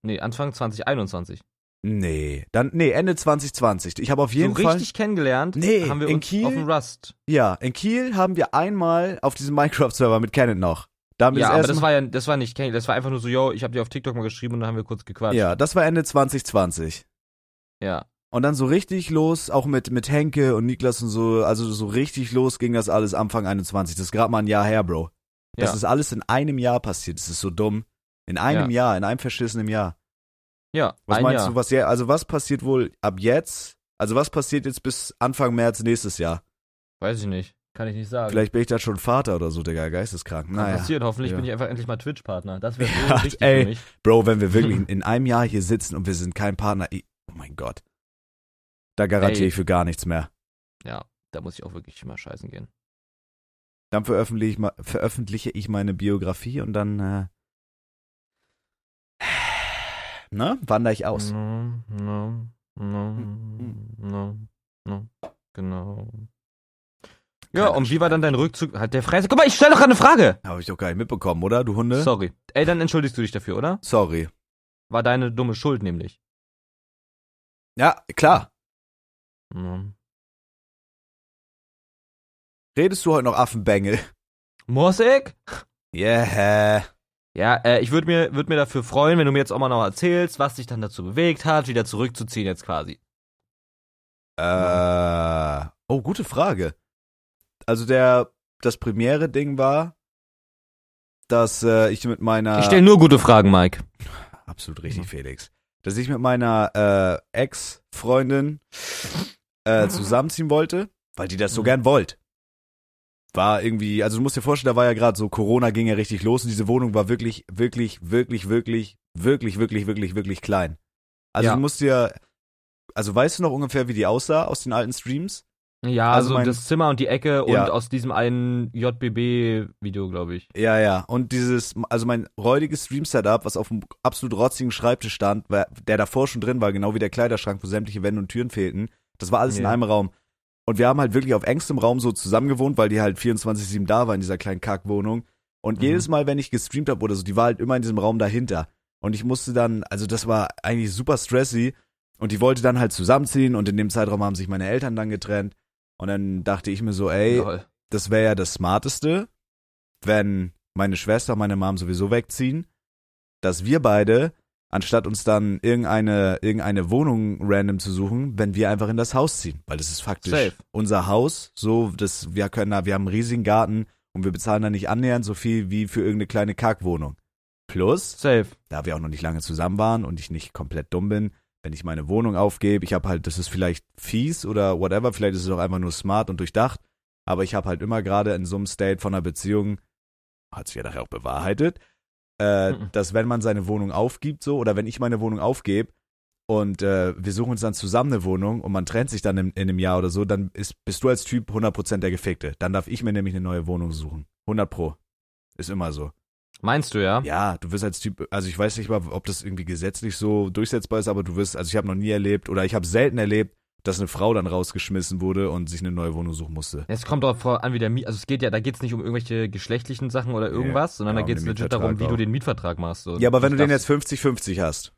nee, Anfang 2021. Nee, dann nee, Ende 2020. Ich habe auf jeden so Fall richtig kennengelernt Nee, haben wir in uns Kiel? auf dem Rust. Ja, in Kiel haben wir einmal auf diesem Minecraft-Server mit Canon noch. Da haben wir Ja, das aber das war ja, das war nicht kennengelernt, das war einfach nur so, yo, ich habe dir auf TikTok mal geschrieben und dann haben wir kurz gequatscht. ja, das war Ende 2020. Ja. Und dann so richtig los, auch mit, mit Henke und Niklas und so, also so richtig los ging das alles Anfang 21. Das ist gerade mal ein Jahr her, Bro. Das Ja. ist alles in einem Jahr passiert. Das ist so dumm. In einem Jahr, in einem verschissenen Jahr. Ja, Was ein meinst Jahr. du, was ja, also was passiert wohl ab jetzt? Also was passiert jetzt bis Anfang März nächstes Jahr? Weiß ich nicht. Kann ich nicht sagen. Vielleicht bin ich da schon Vater oder so, Digga, geisteskrank. Kann Naja. passieren. Hoffentlich Ja. bin ich einfach endlich mal Twitch-Partner. Das wäre Ja, wichtig ey. für mich. Bro, wenn wir wirklich in, in einem Jahr hier sitzen und wir sind kein Partner, ich, oh mein Gott. Da garantiere ich für gar nichts mehr. Ja, da muss ich auch wirklich mal scheißen gehen. Dann veröffentliche ich, ma- veröffentliche ich meine Biografie und dann, äh, ne, wandere ich aus. No, no, no, Hm, no, no, genau. Ja, Kleiner und wie war dann dein Rückzug? Hat der Freise. Guck mal, ich stell doch gerade eine Frage. Habe ich doch gar nicht mitbekommen, oder, du Hunde? Sorry. Ey, dann entschuldigst du dich dafür, oder? Sorry. War deine dumme Schuld nämlich. Ja, klar. No. Redest du heute noch Affenbengel? Morsig? Yeah. Ja, äh, ich würde mir, würd mir dafür freuen, wenn du mir jetzt auch mal noch erzählst, was dich dann dazu bewegt hat, wieder zurückzuziehen jetzt quasi. Äh, oh, gute Frage. Also der, das Premiere-Ding war, dass äh, ich mit meiner... Ich stelle nur gute Fragen, Mike. Absolut richtig, Mhm. Felix. Dass ich mit meiner äh, Ex-Freundin äh, zusammenziehen wollte, weil die das so Mhm. gern wollt. War irgendwie, also du musst dir vorstellen, da war ja gerade so, Corona ging ja richtig los und diese Wohnung war wirklich, wirklich, wirklich, wirklich, wirklich, wirklich, wirklich, wirklich klein. Also Ja. du musst dir, also weißt du noch ungefähr, wie die aussah aus den alten Streams? Ja, Also also mein- das Zimmer und die Ecke und Ja. aus diesem einen JBB-Video, glaube ich. Ja, ja. Und dieses, also mein räudiges Stream-Setup, was auf einem absolut rotzigen Schreibtisch stand, der davor schon drin war, genau wie der Kleiderschrank, wo sämtliche Wände und Türen fehlten, das war alles in Ja. einem Raum. Und wir haben halt wirklich auf engstem Raum so zusammengewohnt, weil die halt 24-7 da war in dieser kleinen Kackwohnung. Und Mhm. jedes Mal, wenn ich gestreamt habe oder so, die war halt immer in diesem Raum dahinter. Und ich musste dann, also das war eigentlich super stressy. Und die wollte dann halt zusammenziehen und in dem Zeitraum haben sich meine Eltern dann getrennt. Und dann dachte ich mir so, ey, Lol. das wäre ja das Smarteste, wenn meine Schwester und meine Mom sowieso wegziehen, dass wir beide, anstatt uns dann irgendeine, irgendeine Wohnung random zu suchen, wenn wir einfach in das Haus ziehen. Weil das ist faktisch Safe. unser Haus. So, das, wir können da, wir haben einen riesigen Garten und wir bezahlen da nicht annähernd so viel wie für irgendeine kleine Kackwohnung. Plus, Safe. da wir auch noch nicht lange zusammen waren und ich nicht komplett dumm bin, wenn ich meine Wohnung aufgebe, ich habe halt, das ist vielleicht fies oder whatever, vielleicht ist es auch einfach nur smart und durchdacht, aber ich habe halt immer gerade in so einem State von einer Beziehung, hat sich ja nachher auch bewahrheitet, äh, Mhm. dass wenn man seine Wohnung aufgibt so oder wenn ich meine Wohnung aufgebe und äh, wir suchen uns dann zusammen eine Wohnung und man trennt sich dann in, in einem Jahr oder so, dann ist, bist du als Typ 100% der Gefickte. Dann darf ich mir nämlich eine neue Wohnung suchen. 100 pro. Ist immer so. Meinst du, ja? Ja, du wirst als Typ, also ich weiß nicht mal, ob das irgendwie gesetzlich so durchsetzbar ist, aber du wirst, also ich habe noch nie erlebt oder ich habe selten erlebt, dass eine Frau dann rausgeschmissen wurde und sich eine neue Wohnung suchen musste. Es kommt darauf an, wie der Miet, also es geht ja, da geht es nicht um irgendwelche geschlechtlichen Sachen oder irgendwas, sondern ja, da geht es legit darum, wie du den Mietvertrag machst. So. Ja, aber wenn du den jetzt 50-50 hast,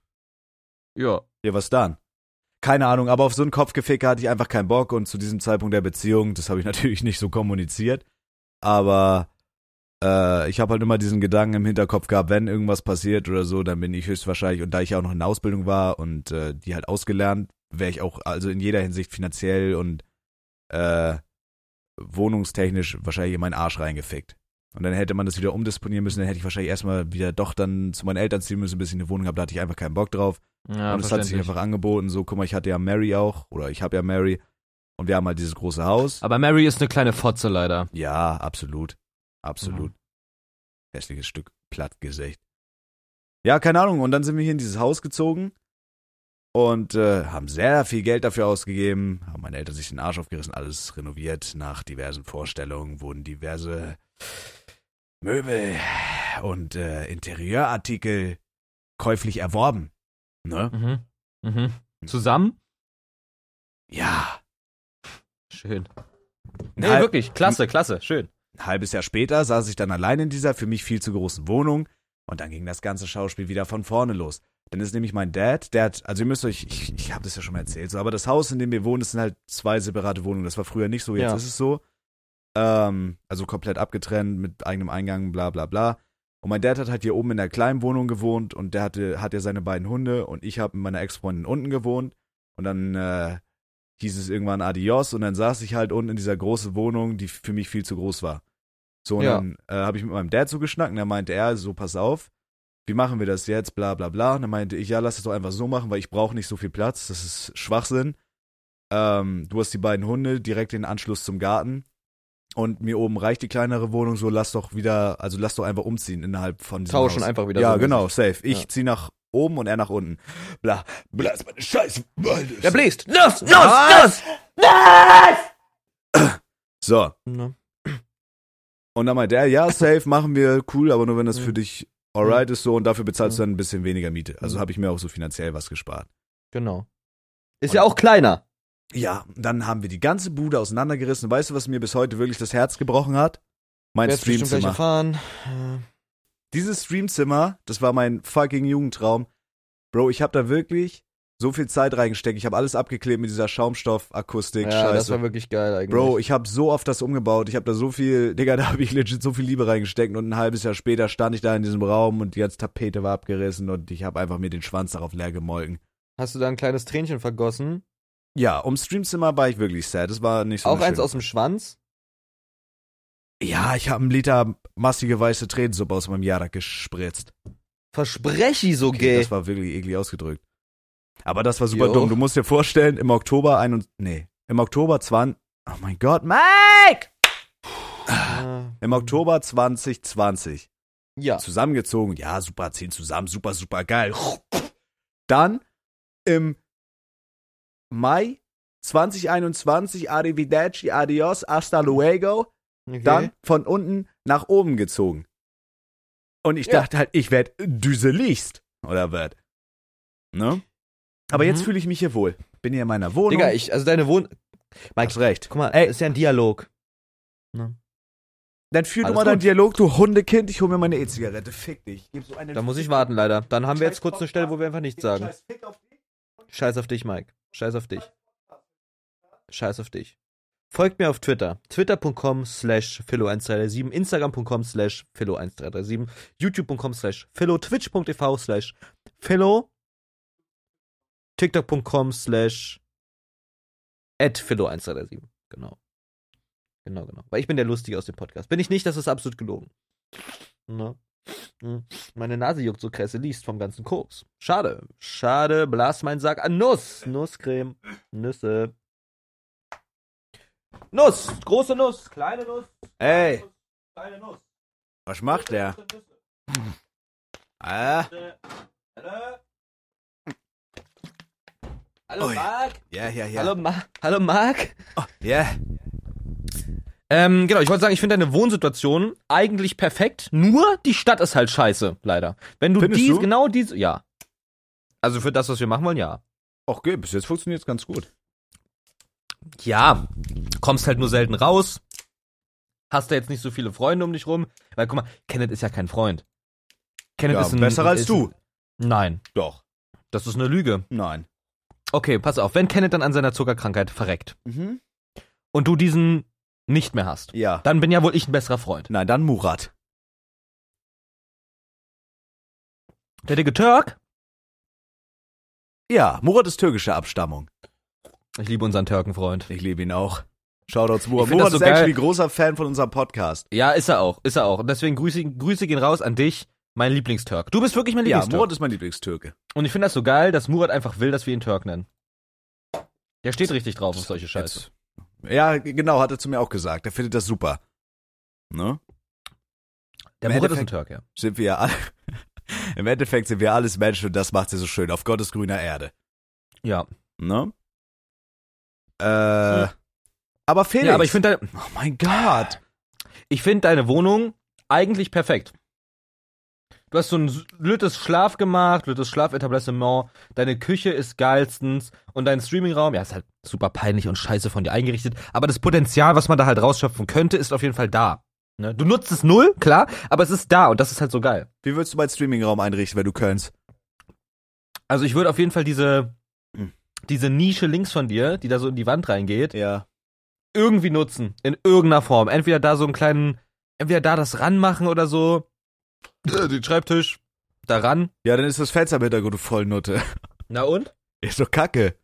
Ja, ja, was dann? Keine Ahnung, aber auf so einen Kopfgeficker hatte ich einfach keinen Bock und zu diesem Zeitpunkt der Beziehung, das habe ich natürlich nicht so kommuniziert, aber äh, ich habe halt immer diesen Gedanken im Hinterkopf gehabt, wenn irgendwas passiert oder so, dann bin ich höchstwahrscheinlich, und da ich ja auch noch in der Ausbildung war und äh, die halt ausgelernt, wäre ich auch also in jeder Hinsicht finanziell und äh, wohnungstechnisch wahrscheinlich in meinen Arsch reingefickt. Und dann hätte man das wieder umdisponieren müssen, dann hätte ich wahrscheinlich erstmal wieder doch dann zu meinen Eltern ziehen müssen, bis ich eine Wohnung habe, da hatte ich einfach keinen Bock drauf. ja und es hat sich einfach angeboten, so, guck mal, ich hatte ja Mary auch, oder ich habe ja Mary, und wir haben halt dieses große Haus. Aber Mary ist eine kleine Fotze leider. Ja, absolut. Absolut. Hässliches Stück Plattgesicht. Ja, keine Ahnung. Und dann sind wir hier in dieses Haus gezogen und äh, haben sehr viel Geld dafür ausgegeben. Haben meine Eltern sich den Arsch aufgerissen, alles renoviert. Nach diversen Vorstellungen wurden diverse Möbel und äh, Interieurartikel käuflich erworben. Ne? Mhm. Mhm. Zusammen? Ja. Schön. Nee, halb, wirklich. Klasse, klasse. Schön. ein halbes Jahr später saß ich dann allein in dieser für mich viel zu großen Wohnung und dann ging das ganze Schauspiel wieder von vorne los. Dann ist nämlich mein Dad, der hat, also ihr müsst euch, ich, ich habe das ja schon mal erzählt, so, aber das Haus, in dem wir wohnen, das sind halt zwei separate Wohnungen. Das war früher nicht so, jetzt Ja. ist es so. Ähm, also komplett abgetrennt mit eigenem Eingang, bla bla bla. Und mein Dad hat halt hier oben in der kleinen Wohnung gewohnt und der hatte, hat ja seine beiden Hunde und ich habe mit meiner Ex-Freundin unten gewohnt. Und dann äh, hieß es irgendwann Adios und dann saß ich halt unten in dieser großen Wohnung, die für mich viel zu groß war. So, und Ja. dann äh, habe ich mit meinem Dad so geschnackt und er meinte er, so pass auf, wie machen wir das jetzt, bla bla bla. Und dann meinte ich, ja, lass es doch einfach so machen, weil ich brauche nicht so viel Platz, das ist Schwachsinn. Ähm, du hast die beiden Hunde direkt den Anschluss zum Garten. Und mir oben reicht die kleinere Wohnung, so lass doch wieder, also lass doch einfach umziehen innerhalb von diesem Tauschen Haus. einfach wieder. Ja, so genau, safe. Ich Ja. zieh nach oben und er nach unten. Bla, bla, ist meine Scheiße. Der bläst. Los, los, Was? los! So, Ne? und dann meinte er, ja, safe, machen wir, cool, aber nur wenn das für dich alright ist so und dafür bezahlst du Mhm. dann ein bisschen weniger Miete. Also habe ich mir auch so finanziell was gespart. Genau. Ist ja auch kleiner. Ja, dann haben wir die ganze Bude auseinandergerissen. Weißt du, was mir bis heute wirklich das Herz gebrochen hat? Mein Werd's Streamzimmer. erfahren. Dieses Streamzimmer, das war mein fucking Jugendtraum. Bro, ich habe da wirklich so viel Zeit reingesteckt. Ich habe alles abgeklebt mit dieser Schaumstoff-Akustik. Ja, das Scheiße. war wirklich geil eigentlich. Bro, ich habe so oft das umgebaut. Ich habe da so viel, Digga, da habe ich legit so viel Liebe reingesteckt und ein halbes Jahr später stand ich da in diesem Raum und die ganze Tapete war abgerissen und ich habe einfach mir den Schwanz darauf leer gemolken. Hast du da ein kleines Tränchen vergossen? Ja, um Streamzimmer war ich wirklich sad. Das war nicht so auch eins aus dem Schwanz? Ja, ich habe einen Liter massige weiße Tränensuppe aus meinem Jarak gespritzt. Versprechi so Okay, gay. das war wirklich eklig ausgedrückt. Aber das war super Jo. dumm. Du musst dir vorstellen, im Oktober ein und nee, im Oktober 20 Oh mein Gott, Mike! Ah, Im Oktober 2020 Ja. zusammengezogen. Ja, super, ziehen zusammen, super, super geil. Dann im Mai 2021 Arrivederci, adios, hasta luego. Okay. Dann von unten nach oben gezogen. Und ich Ja. dachte halt, ich werd düseligst. Oder was? Ne? Aber Mhm. jetzt fühle ich mich hier wohl. Bin hier in meiner Wohnung. Digga, ich, also deine Wohn... Mike, Hast recht. guck mal, Ey. ist ja ein Dialog. Dann führ du Alles mal deinen. Dialog, du Hundekind. Ich hol mir meine E-Zigarette. Fick dich. Gib so eine Da muss ich warten, leider. Dann haben wir jetzt kurz eine Stelle, wo wir einfach nichts sagen. Scheiß auf dich, Mike. Scheiß auf dich. Scheiß auf dich. Folgt mir auf Twitter. Twitter.com slash Philo1337, Instagram.com slash Philo1337, YouTube.com slash Philo, Twitch.tv slash Philo, TikTok.com slash at Philo1337. Genau. Genau, genau. Weil ich bin der Lustige aus dem Podcast. Bin ich nicht, das ist absolut gelogen. Ne? Hm. Meine Nase juckt so kresse liest vom ganzen Koks. Schade. Schade. Blas mein Sack an Nuss. Nusscreme. Nüsse. Nuss. Große Nuss. Kleine Nuss. Ey, Kleine Nuss. was macht der? Ah, Hallo. Hallo, Ui. Marc. ja, ja, ja. Hallo, Ma Hallo, Marc. Oh, ja. Ähm, genau, ich wollte sagen, ich finde deine Wohnsituation eigentlich perfekt, nur die Stadt ist halt scheiße, leider. Wenn du Findest dies, du? genau diese, ja. Also für das, was wir machen wollen, ja. Okay, bis jetzt funktioniert es ganz gut. Ja, kommst halt nur selten raus. Hast da jetzt nicht so viele Freunde um dich rum. Weil guck mal, Kenneth ist ja kein Freund. Kenneth Ja, ist ein, besser als ist du. Ein, nein, Doch. das ist eine Lüge. Nein. Okay, pass auf, wenn Kenneth dann an seiner Zuckerkrankheit verreckt Mhm. und du diesen nicht mehr hast, Ja. dann bin ja wohl ich ein besserer Freund. Nein, dann Murat. Der dicke Türk? Ja, Murat ist türkischer Abstammung. Ich liebe unseren Türkenfreund. Ich liebe ihn auch. Shoutouts Murat. Ich find Murat das so ist geil. actually großer Fan von unserem Podcast. Ja, ist er auch, ist er auch. Und deswegen Grüße, Grüße gehen raus an dich, mein Lieblingstürk. Du bist wirklich mein Ja, Lieblingstürk. Murat ist mein Lieblingstürke. Und ich finde das so geil, dass Murat einfach will, dass wir ihn Türk nennen. Der steht richtig drauf auf solche Scheiße. Jetzt- Ja, genau, hat er zu mir auch gesagt. Er findet das super. Ne? Der im Murat ist ein Türk, ja. Sind wir ja alle. Im Endeffekt sind wir alles Menschen und das macht sie so schön. Auf Gottes grüner Erde. Ja. Ne? Äh. Aber Felix. Ja, aber ich finde Oh mein Gott. ich finde deine Wohnung eigentlich perfekt. Du hast so ein lüttes Schlaf gemacht, lüttes Schlafetablissement, deine Küche ist geilstens und dein Streamingraum, ja, ist halt super peinlich und scheiße von dir eingerichtet, aber das Potenzial, was man da halt rausschöpfen könnte, ist auf jeden Fall da. Ne? Du nutzt es null, klar, aber es ist da und das ist halt so geil. Wie würdest du meinen Streamingraum einrichten, wenn du könntest? Also ich würde auf jeden Fall diese, Hm. diese Nische links von dir, die da so in die Wand reingeht, Ja. irgendwie nutzen. In irgendeiner Form. Entweder da so einen kleinen, entweder da das ranmachen oder so. Den Schreibtisch. Da ran. Ja, dann ist das Fenster im Hintergrund voll Nutte. Na und? Ist doch kacke.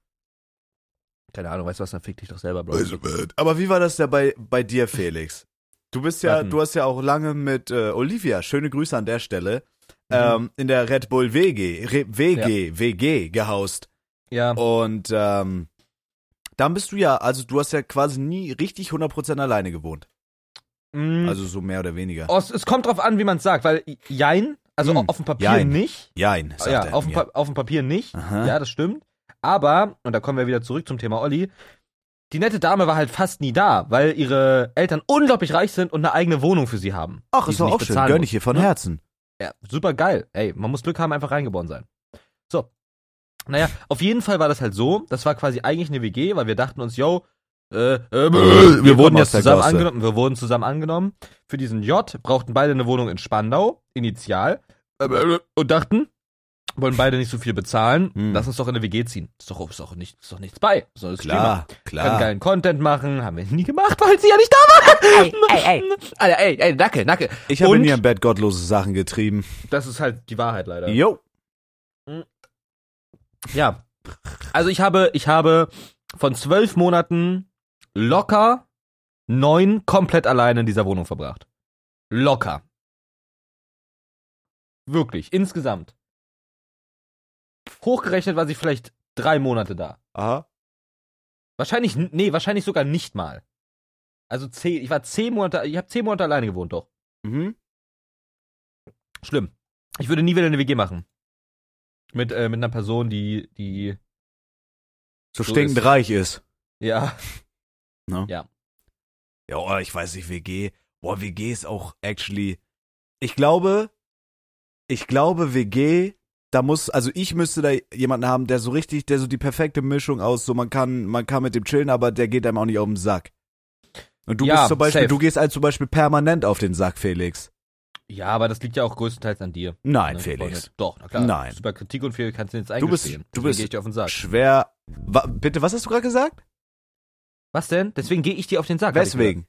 Keine Ahnung, weißt du was, dann fick dich doch selber, Bro. Aber wie war das denn bei, bei dir, Felix? Du bist ja, Warten. du hast ja auch lange mit äh, Olivia, schöne Grüße an der Stelle, Mhm. ähm, in der Red Bull WG, Re WG, WG gehaust. Ja. Und ähm, dann bist du ja, also du hast ja quasi nie richtig 100% alleine gewohnt. Mm, Also so mehr oder weniger. oh, es, es kommt drauf an, wie man es sagt, weil Jein, also Mm, auf dem Papier Jein. nicht. Jein, sagt ja, er auf dem, auf dem Papier nicht. Aha. Ja, das stimmt. Aber, und da kommen wir wieder zurück zum Thema Olli, die nette Dame war halt fast nie da, weil ihre Eltern unglaublich reich sind und eine eigene Wohnung für sie haben. Ach, ist doch auch schön. Gönn ich hier von ne? Herzen. Ja, super geil. Ey, man muss Glück haben, einfach reingeboren sein. So. Naja, auf jeden Fall war das halt so. Das war quasi eigentlich eine WG, weil wir dachten uns, yo, äh, äh, wir wir wurden jetzt zusammen angenommen. Wir wurden zusammen angenommen. Für diesen J brauchten beide eine Wohnung in Spandau, initial. Äh, Und dachten, wollen beide nicht so viel bezahlen, Hm. lass uns doch in eine WG ziehen. Ist doch, ist doch, nicht, ist doch nichts bei. So ist Klar, Können klar. geilen Content machen, haben wir nie gemacht, weil sie ja nicht da war. Ey, ey, ey. Alter, ey, ey, Nacke, Nacke. Ich habe nie im Bett gottlose Sachen getrieben. Das ist halt die Wahrheit leider. Jo. Ja. Also ich habe, ich habe von zwölf Monaten locker neun komplett alleine in dieser Wohnung verbracht. Locker. Wirklich, insgesamt. Hochgerechnet war sie vielleicht drei Monate da. Aha. Wahrscheinlich, nee, wahrscheinlich sogar nicht mal. Also zehn, ich war zehn Monate, ich habe zehn Monate alleine gewohnt, doch. Mhm. Schlimm. Ich würde nie wieder eine WG machen. Mit, äh, mit einer Person, die, die, So So stinkend ist- reich ist. ja, Ja, oh, ich weiß nicht, WG. Boah, WG ist auch actually. Ich glaube, ich glaube, WG, da muss, also ich müsste da jemanden haben, der so richtig, der so die perfekte Mischung aus, so man kann, man kann mit dem chillen, aber der geht einem auch nicht auf den Sack. Und du Ja, bist zum Beispiel, safe. du gehst halt zum Beispiel permanent auf den Sack, Felix. Ja, aber das liegt ja auch größtenteils an dir. Nein, ne, Felix. Doch, na klar. Nein. Super Kritik und viel kannst du jetzt Du bist- eingestehen. du bist- den Sack. Schwer. Wa, bitte, was hast du gerade gesagt? Was denn? Deswegen gehe ich dir auf den Sack. Weswegen?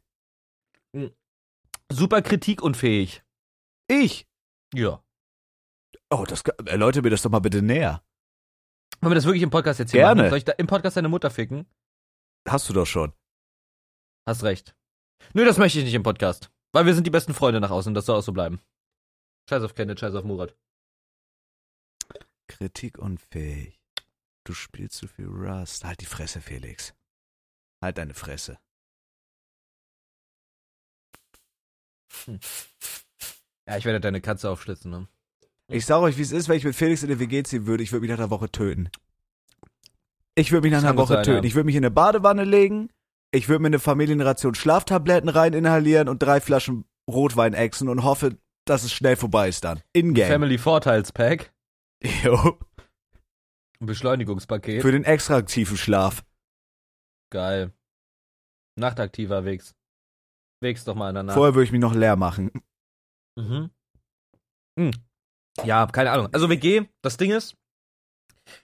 Super kritikunfähig. Ich. Ja. Oh, das erläutere mir das doch mal bitte näher. Wollen wir das wirklich im Podcast jetzt hier Gerne. machen? Soll ich da im Podcast deine Mutter ficken? Hast du doch schon. Hast recht. Nö, das möchte ich nicht im Podcast. Weil wir sind die besten Freunde nach außen, das soll auch so bleiben. Scheiß auf Kenneth, scheiß auf Murat. Kritikunfähig. Du spielst zu viel Rust. Halt die Fresse, Felix. Halt deine Fresse. Ja, ich werde deine Katze aufschlitzen, ne? Ich sag euch, wie es ist, wenn ich mit Felix in eine WG ziehen würde. Ich würde mich nach einer Woche töten. Ich würde mich nach einer Woche sein, töten. ja. Ich würde mich in eine Badewanne legen. Ich würde mir eine Familienration Schlaftabletten rein inhalieren und drei Flaschen Rotwein exen und hoffe, dass es schnell vorbei ist dann. In-game. Family Vorteilspack. Jo. Ein Beschleunigungspaket. Für den extra aktiven Schlaf. Geil. Nachtaktiver Wegs. Wegs doch mal in der Nacht. Vorher würde ich mich noch leer machen. Mhm. Hm. Ja, keine Ahnung. Also WG, das Ding ist,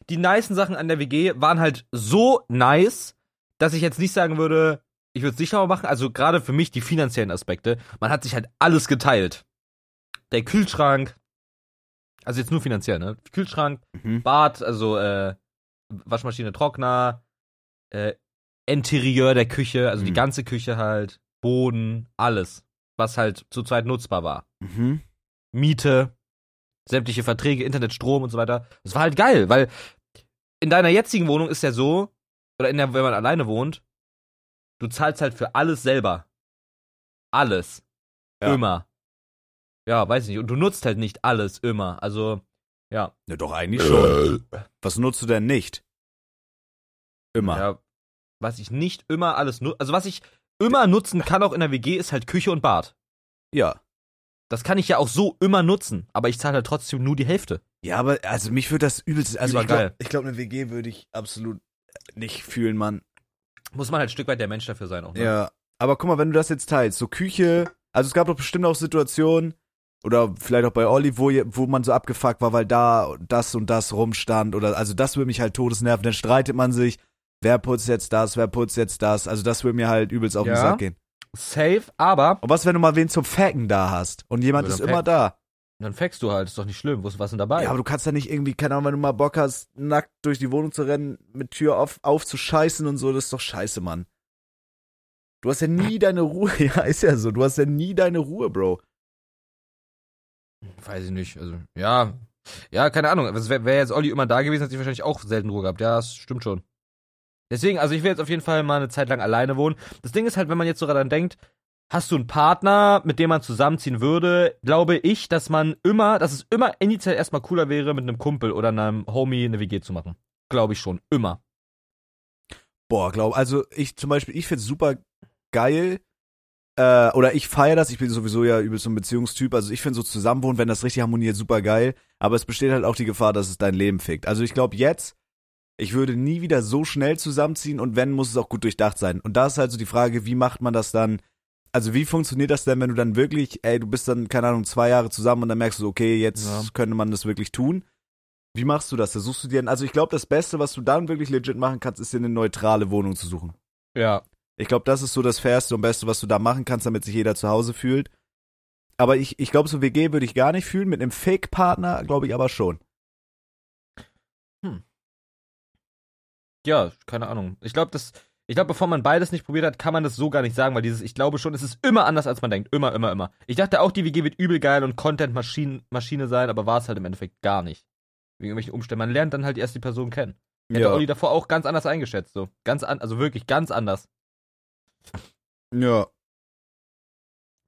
die nicen Sachen an der WG waren halt so nice, dass ich jetzt nicht sagen würde, ich würde es nicht nochmal machen. Also gerade für mich die finanziellen Aspekte. Man hat sich halt alles geteilt. Der Kühlschrank, also jetzt nur finanziell, ne? Kühlschrank, Mhm. Bad, also äh, Waschmaschine, Trockner, äh, Interieur der Küche, also die Mhm. ganze Küche halt, Boden, alles, was halt zu zweit nutzbar war. Mhm. Miete, sämtliche Verträge, Internet, Strom und so weiter. Das war halt geil, weil in deiner jetzigen Wohnung ist ja so, oder in der, wenn man alleine wohnt, du zahlst halt für alles selber. Alles. Ja. Immer. Ja, weiß nicht. Und du nutzt halt nicht alles immer. Also, ja. Ja, doch, eigentlich schon. Was nutzt du denn nicht? Immer. Ja, was ich nicht immer alles nutze, also was ich immer nutzen kann auch in der WG ist halt Küche und Bad. Ja. Das kann ich ja auch so immer nutzen, aber ich zahle halt trotzdem nur die Hälfte. Ja, aber also mich würde das übelst. Also ich Übergeil. glaube, ich glaub, eine WG würde ich absolut nicht fühlen, Mann. Muss man halt ein Stück weit der Mensch dafür sein auch. Ne? Ja. Aber guck mal, wenn du das jetzt teilst, so Küche, also es gab doch bestimmt auch Situationen, oder vielleicht auch bei Olli, wo, wo man so abgefuckt war, weil da das und das rumstand, oder also das würde mich halt todesnerven, dann streitet man sich, wer putzt jetzt das, wer putzt jetzt das, also das würde mir halt übelst auf den Ja. Sack gehen. Safe, aber Und was, wenn du mal wen zum Facken da hast und jemand ist immer da? dann fackst du halt, ist doch nicht schlimm. Wo ist was denn dabei? Ja, aber du kannst ja nicht irgendwie, keine Ahnung, wenn du mal Bock hast, nackt durch die Wohnung zu rennen, mit Tür auf, aufzuscheißen und so, das ist doch scheiße, Mann. Du hast ja nie deine Ruhe, ja, ist ja so, du hast ja nie deine Ruhe, Bro. Weiß ich nicht. Also, ja. Ja, keine Ahnung. Wäre wär jetzt Olli immer da gewesen, hätte ich wahrscheinlich auch selten Ruhe gehabt. Ja, das stimmt schon. Deswegen, also ich will jetzt auf jeden Fall mal eine Zeit lang alleine wohnen. Das Ding ist halt, wenn man jetzt sogar dann denkt, hast du einen Partner, mit dem man zusammenziehen würde, glaube ich, dass man immer, dass es immer initial erstmal cooler wäre, mit einem Kumpel oder einem Homie eine WG zu machen. Glaube ich schon. Immer. Boah, glaub, also ich zum Beispiel, ich find's super geil, äh, oder ich feiere das, ich bin sowieso ja übelst so ein Beziehungstyp, also ich finde so Zusammenwohnen, wenn das richtig harmoniert, super geil, aber es besteht halt auch die Gefahr, dass es dein Leben fickt. Also ich glaube jetzt, ich würde nie wieder so schnell zusammenziehen und wenn, muss es auch gut durchdacht sein. Und da ist halt so die Frage, wie macht man das dann, also wie funktioniert das denn, wenn du dann wirklich, ey, du bist dann, keine Ahnung, zwei Jahre zusammen und dann merkst du, okay, jetzt Ja. könnte man das wirklich tun. Wie machst du das? Da suchst du dir, also ich glaube, das Beste, was du dann wirklich legit machen kannst, ist dir eine neutrale Wohnung zu suchen. Ja. Ich glaube, das ist so das Fairste und Beste, was du da machen kannst, damit sich jeder zu Hause fühlt. Aber ich, ich glaube, so WG würde ich gar nicht fühlen. Mit einem Fake-Partner glaube ich aber schon. Ja, keine Ahnung. Ich glaube, das, ich glaube, bevor man beides nicht probiert hat, kann man das so gar nicht sagen, weil dieses, ich glaube schon, es ist immer anders, als man denkt. Immer, immer, immer. Ich dachte auch, die WG wird übel geil und Content-Maschine Maschine sein, aber war es halt im Endeffekt gar nicht. Wegen irgendwelchen Umständen. Man lernt dann halt erst die Person kennen. Hätte Olli davor auch ganz anders eingeschätzt, so. Ganz an, also wirklich ganz anders. ja.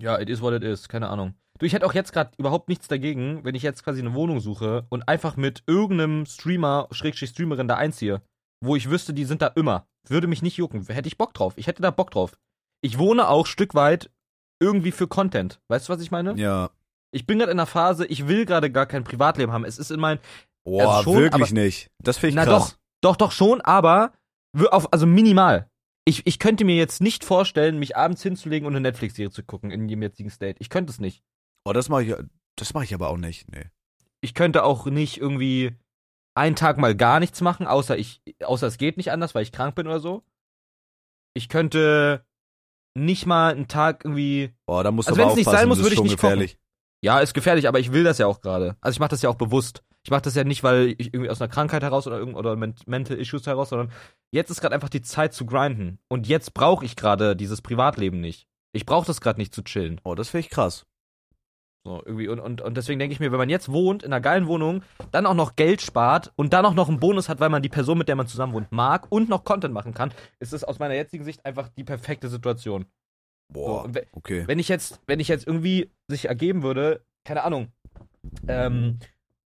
Ja, it is what it is, keine Ahnung. Du, ich hätte auch jetzt gerade überhaupt nichts dagegen, wenn ich jetzt quasi eine Wohnung suche und einfach mit irgendeinem Streamer, Schrägstrich Streamerin da einziehe, wo ich wüsste, die sind da immer. Würde mich nicht jucken. Hätte ich Bock drauf. Ich hätte da Bock drauf. Ich wohne auch Stück weit irgendwie für Content. Weißt du, was ich meine? Ja. Ich bin gerade in einer Phase, ich will gerade gar kein Privatleben haben. Es ist in mein, Boah, Also schon, wirklich aber- nicht. Das finde ich na krass. doch, doch, doch schon, aber auf, also minimal. Ich, ich könnte mir jetzt nicht vorstellen, mich abends hinzulegen und eine Netflix-Serie zu gucken in dem jetzigen State. Ich könnte es nicht. Oh, das mache ich, das mache ich aber auch nicht. Nee. ich könnte auch nicht irgendwie einen Tag mal gar nichts machen, außer ich, außer es geht nicht anders, weil ich krank bin oder so. Ich könnte nicht mal einen Tag irgendwie. Boah, da musst du Also aber wenn's nicht sein muss, würde ich nicht kochen. gefährlich. Ja, ist gefährlich, aber ich will das ja auch gerade. Also ich mache das ja auch bewusst. Ich mache das ja nicht, weil ich irgendwie aus einer Krankheit heraus oder irgend oder men- Mental Issues heraus, sondern jetzt ist gerade einfach die Zeit zu grinden. Und jetzt brauche ich gerade dieses Privatleben nicht. Ich brauche das gerade nicht zu chillen. Oh, das finde ich krass. So, irgendwie, und, und, und deswegen denke ich mir, wenn man jetzt wohnt, in einer geilen Wohnung, dann auch noch Geld spart und dann auch noch einen Bonus hat, weil man die Person, mit der man zusammen wohnt, mag und noch Content machen kann, ist es aus meiner jetzigen Sicht einfach die perfekte Situation. Boah, So, okay. Wenn ich jetzt, wenn ich jetzt irgendwie sich ergeben würde, keine Ahnung, ähm,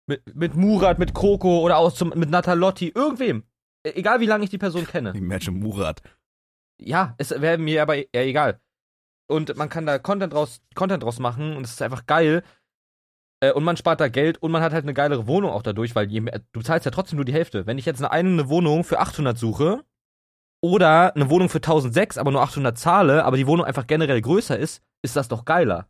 mit, mit Murat, mit Coco oder auch zum, mit Natalotti, irgendwem, e- egal wie lange ich die Person kenne, Ich merke schon Murat. ja, es wäre mir aber eher egal. Und man kann da Content draus, Content draus machen und es ist einfach geil. Äh, und man spart da Geld und man hat halt eine geilere Wohnung auch dadurch, weil mehr, du zahlst ja trotzdem nur die Hälfte. Wenn ich jetzt eine, eine Wohnung für 800 suche oder eine Wohnung für 1006, aber nur 800 zahle, aber die Wohnung einfach generell größer ist, ist das doch geiler.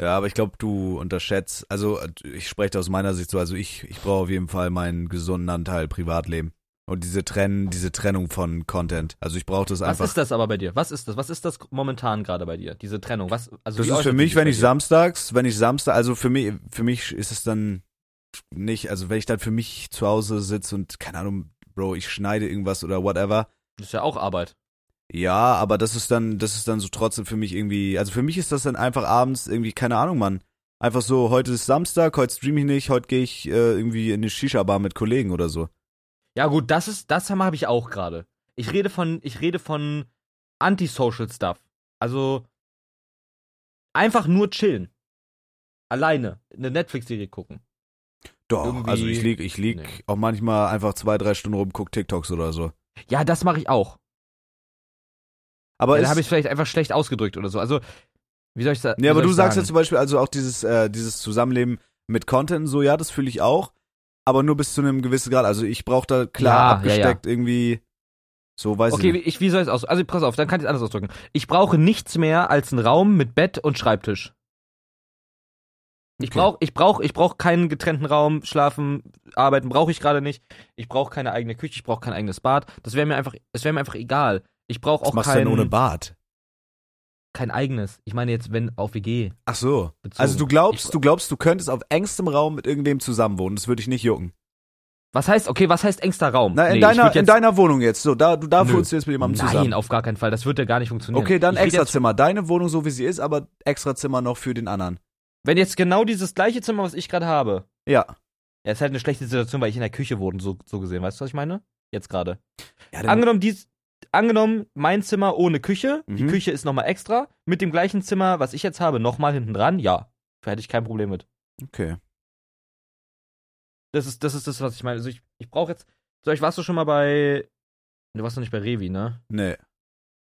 Ja, aber ich glaube, du unterschätzt, also ich spreche aus meiner Sicht so, also ich, ich brauche auf jeden Fall meinen gesunden Anteil Privatleben. Und diese Trennen, diese Trennung von Content. Also ich brauche das Was einfach. ist das aber bei dir? Was ist das? Was ist das momentan gerade bei dir? Diese Trennung? Was, also das ist für mich, wenn ich samstags, wenn ich Samstag, also für mich, für mich ist es dann nicht, also wenn ich dann für mich zu Hause sitze und, keine Ahnung, Bro, ich schneide irgendwas oder whatever. Das ist ja auch Arbeit. Ja, aber das ist dann, das ist dann so trotzdem für mich irgendwie, also für mich ist das dann einfach abends irgendwie, keine Ahnung, Mann. Einfach so, heute ist Samstag, heute streame ich nicht, heute gehe ich äh, irgendwie in eine Shisha-Bar mit Kollegen oder so. Ja gut, das ist, das habe ich auch gerade. Ich rede von, ich rede von Antisocial Stuff. Also einfach nur chillen. Alleine eine Netflix-Serie gucken. Doch, Irgendwie- also ich lieg, ich lieg Nee. auch manchmal einfach zwei, drei Stunden rum, guck TikToks oder so. Ja, das mache ich auch. Aber Ja, da habe ich vielleicht einfach schlecht ausgedrückt oder so. Also wie soll ich sagen? Nee, aber du sagst jetzt zum Beispiel also auch dieses, äh, dieses Zusammenleben mit Content und so, ja, das fühle ich auch. Aber nur bis zu einem gewissen Grad. Also ich brauche da klar Ja, ja, abgesteckt irgendwie. So weiß Okay, ich nicht. ich, wie soll ich es aus? Also pass auf, dann kann ich es anders ausdrücken. Ich brauche nichts mehr als einen Raum mit Bett und Schreibtisch. Ich Okay. brauche ich brauch, ich brauch keinen getrennten Raum, schlafen, arbeiten brauche ich gerade nicht. Ich brauche keine eigene Küche, ich brauche kein eigenes Bad. Das wäre mir einfach, es wäre mir einfach egal. Ich brauche Was auch machst du denn ohne Bad? Kein eigenes. Ich meine jetzt, wenn auf WG Ach so. bezogen. Also du glaubst, Ich, du glaubst, du könntest auf engstem Raum mit irgendwem zusammenwohnen. Das würde dich nicht jucken. was heißt, okay, was heißt engster Raum? Na, in, Nee, ich deiner, würd in jetzt, deiner Wohnung jetzt. So, da, du, da Nö. wohnst du jetzt mit jemandem Nein, zusammen. auf gar keinen Fall. Das würde ja gar nicht funktionieren. Okay, dann Ich extra jetzt, Zimmer. Deine Wohnung so wie sie ist, aber extra Zimmer noch für den anderen. Wenn jetzt genau dieses gleiche Zimmer, was ich gerade habe, Ja. Ja, ist halt eine schlechte Situation, weil ich in der Küche wohne, so, so gesehen. Weißt du, was ich meine? Jetzt gerade. ja Angenommen, dies, angenommen, mein Zimmer ohne Küche, die Mhm. Küche ist nochmal extra, mit dem gleichen Zimmer, was ich jetzt habe, nochmal hinten dran, ja. Da hätte ich kein Problem mit. okay. Das ist, das ist das, was ich meine. Also ich, ich brauche jetzt. So, ich warst du schon mal bei. Du warst noch nicht bei Revi, ne? Nee.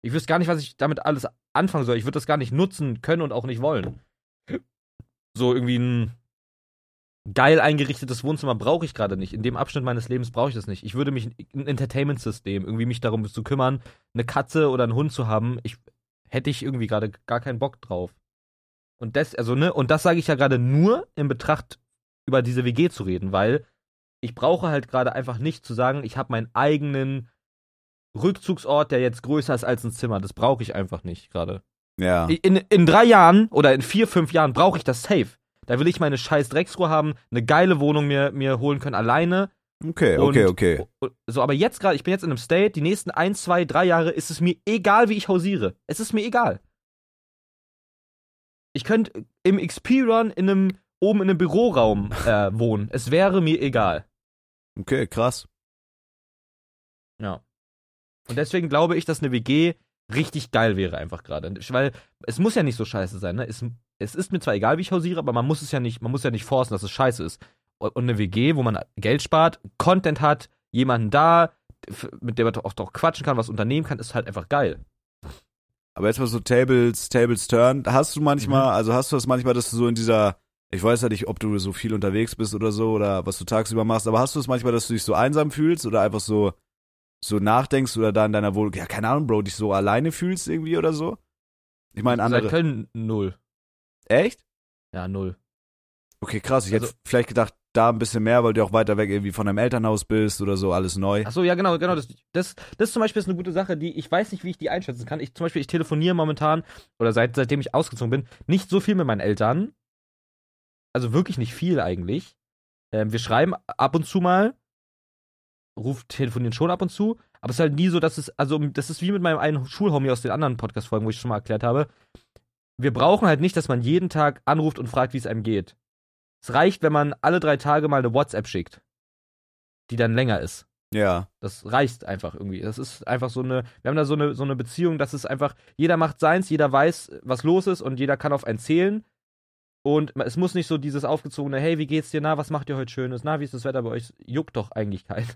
Ich wüsste gar nicht, was ich damit alles anfangen soll. Ich würde das gar nicht nutzen können und auch nicht wollen. So irgendwie ein geil eingerichtetes Wohnzimmer brauche ich gerade nicht. In dem Abschnitt meines Lebens brauche ich das nicht. Ich würde mich ein Entertainment-System, irgendwie mich darum zu kümmern, eine Katze oder einen Hund zu haben, ich hätte ich irgendwie gerade gar keinen Bock drauf. Und das, also, ne, und das sage ich ja gerade nur in Betracht, über diese WG zu reden, weil ich brauche halt gerade einfach nicht zu sagen, ich habe meinen eigenen Rückzugsort, der jetzt größer ist als ein Zimmer. Das brauche ich einfach nicht gerade. Ja. In, in drei Jahren oder in vier, fünf Jahren brauche ich das safe. Da will ich meine scheiß Drecksruhe haben, eine geile Wohnung mir, mir holen können alleine. Okay, und, okay, okay. So, aber jetzt gerade, ich bin jetzt in einem State, die nächsten ein, zwei, drei Jahre ist es mir egal, wie ich hausiere. Es ist mir egal. Ich könnte im XP-Run in einem, oben in einem Büroraum äh, wohnen. Es wäre mir egal. Okay, krass. Ja. Und deswegen glaube ich, dass eine WG richtig geil wäre einfach gerade. Weil es muss ja nicht so scheiße sein, ne? Es, es ist mir zwar egal, wie ich hausiere, aber man muss es ja nicht, man muss ja nicht forcen, dass es scheiße ist. Und eine WG, wo man Geld spart, Content hat, jemanden da, mit dem man auch doch quatschen kann, was unternehmen kann, ist halt einfach geil. Aber jetzt mal so Tables, Tables Turn. Hast du manchmal, Mhm. also hast du das manchmal, dass du so in dieser, ich weiß ja nicht, ob du so viel unterwegs bist oder so oder was du tagsüber machst, aber hast du es manchmal, dass du dich so einsam fühlst oder einfach so, so nachdenkst oder da in deiner Wohnung, ja, keine Ahnung, Bro, dich so alleine fühlst irgendwie oder so? Ich meine, Seit andere. Köln null. Echt? Ja, null. Okay, krass. Ich Also- hätte vielleicht gedacht, da ein bisschen mehr, weil du auch weiter weg irgendwie von deinem Elternhaus bist oder so, alles neu. Ach so, ja, genau, genau. Das, das, das zum Beispiel ist eine gute Sache, die ich weiß nicht, wie ich die einschätzen kann. Ich zum Beispiel, ich telefoniere momentan oder seit, seitdem ich ausgezogen bin, nicht so viel mit meinen Eltern. Also wirklich nicht viel eigentlich. Ähm, wir schreiben ab und zu mal, ruft, telefonieren schon ab und zu, aber es ist halt nie so, dass es, also das ist wie mit meinem einen Schulhomie aus den anderen Podcast-Folgen, wo ich schon mal erklärt habe. Wir brauchen halt nicht, dass man jeden Tag anruft und fragt, wie es einem geht. Es reicht, wenn man alle drei Tage mal eine WhatsApp schickt, die dann länger ist. Ja. Das reicht einfach irgendwie. Das ist einfach so eine, wir haben da so eine, so eine Beziehung, dass es einfach, jeder macht seins, jeder weiß, was los ist und jeder kann auf einen zählen. Und es muss nicht so dieses aufgezogene, hey, wie geht's dir, na, was macht ihr heute Schönes, na, wie ist das Wetter bei euch? Juckt doch eigentlich keinen.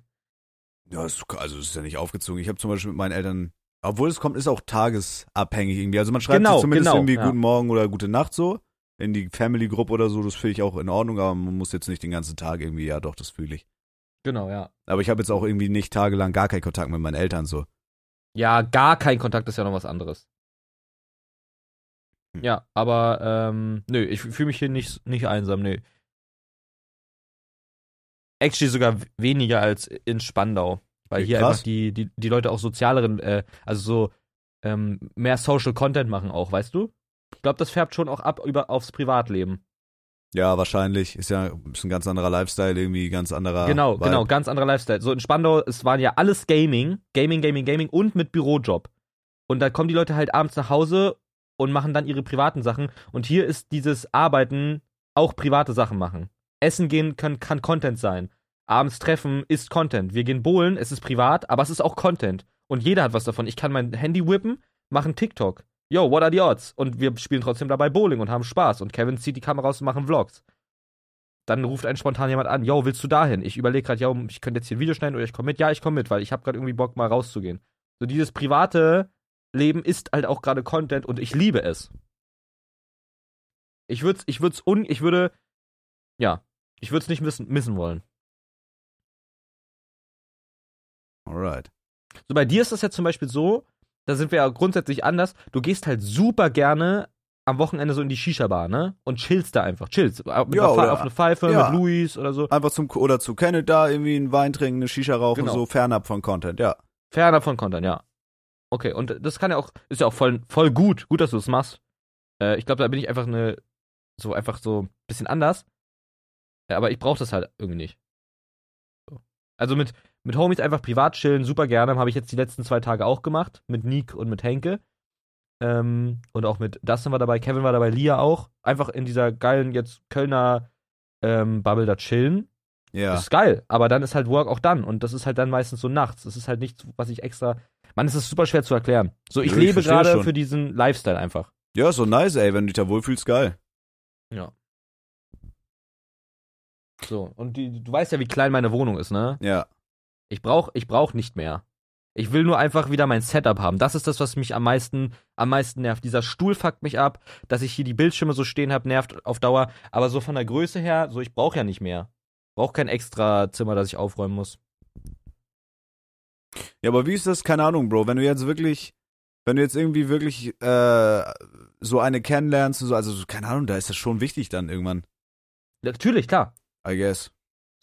Ja, ist, also es ist ja nicht aufgezogen. Ich habe zum Beispiel mit meinen Eltern, obwohl es kommt, ist auch tagesabhängig irgendwie. Also man schreibt Genau, sich zumindest genau, irgendwie ja. Guten Morgen oder Gute Nacht so in die Family-Gruppe oder so. Das finde ich auch in Ordnung, aber man muss jetzt nicht den ganzen Tag irgendwie, ja doch, das fühle ich. Genau, ja. Aber ich habe jetzt auch irgendwie nicht tagelang gar keinen Kontakt mit meinen Eltern so. Ja, gar kein Kontakt ist ja noch was anderes. Hm. Ja, aber, ähm, nö, ich fühle mich hier nicht, nicht einsam, nö. Actually sogar weniger als in Spandau. Weil Okay, hier krass. einfach die, die, die Leute auch sozialeren, äh, also so ähm, mehr Social Content machen auch, weißt du? Ich glaube, das färbt schon auch ab über aufs Privatleben. Ja, wahrscheinlich. Ist ja ist ein ganz anderer Lifestyle, irgendwie ganz anderer. genau, Vibe. genau, ganz anderer Lifestyle. So in Spandau, es waren ja alles Gaming, Gaming, Gaming, Gaming und mit Bürojob. Und da kommen die Leute halt abends nach Hause und machen dann ihre privaten Sachen. Und hier ist dieses Arbeiten auch private Sachen machen. Essen gehen kann, kann Content sein. Abends treffen ist Content. Wir gehen bowlen, es ist privat, aber es ist auch Content. Und jeder hat was davon. Ich kann mein Handy whippen, machen TikTok. Yo, what are the odds? Und wir spielen trotzdem dabei Bowling und haben Spaß. Und Kevin zieht die Kamera raus und machen Vlogs. Dann ruft ein spontan jemand an, yo, willst du dahin? Ich überlege gerade, yo, ich könnte jetzt hier ein Video schneiden oder ich komme mit. Ja, ich komme mit, weil ich habe gerade irgendwie Bock, mal rauszugehen. So dieses private Leben ist halt auch gerade Content und ich liebe es. Ich würde ich würd's un, ich würde, ja, ich würde es nicht missen, missen wollen. Alright. So bei dir ist das ja zum Beispiel so, da sind wir ja grundsätzlich anders. Du gehst halt super gerne am Wochenende so in die Shisha-Bar, ne? Und chillst da einfach. Chillst. Mit Ja, oder- auf eine Pfeife, ja. mit Luis oder so. Einfach zum, oder zu Canada irgendwie einen Wein trinken, eine Shisha rauchen, Genau. so fernab von Content, ja. Fernab von Content, ja. Okay, und das kann ja auch, ist ja auch voll, voll gut. Gut, dass du das machst. Äh, ich glaube, da bin ich einfach eine, so einfach so ein bisschen anders. Ja, aber ich brauche das halt irgendwie nicht. So. Also mit, mit Homies einfach privat chillen, super gerne. Habe ich jetzt die letzten zwei Tage auch gemacht. Mit Nick und mit Henke. Ähm, und auch mit Dustin war dabei, Kevin war dabei, Lia auch. Einfach in dieser geilen, jetzt Kölner ähm, Bubble da chillen. Ja. Das ist geil, aber dann ist halt Work auch dann und das ist halt dann meistens so nachts. Das ist halt nichts, was ich extra. Mann, es ist super schwer zu erklären. So, ich ich lebe gerade für diesen Lifestyle einfach. Ja, so nice, ey, wenn du dich da wohlfühlst, geil. Ja. So, und die, du weißt ja, wie klein meine Wohnung ist, ne? Ja. Ich brauch, ich brauch nicht mehr. Ich will nur einfach wieder mein Setup haben. Das ist das, was mich am meisten, am meisten nervt. Dieser Stuhl fuckt mich ab, dass ich hier die Bildschirme so stehen habe, nervt auf Dauer. Aber so von der Größe her, so ich brauche ja nicht mehr. Brauch kein extra Zimmer, das ich aufräumen muss. Ja, aber wie ist das? Keine Ahnung, Bro. Wenn du jetzt wirklich, wenn du jetzt irgendwie wirklich äh, so eine kennenlernst, so, also so, keine Ahnung, da ist das schon wichtig dann irgendwann, Natürlich, klar. I guess.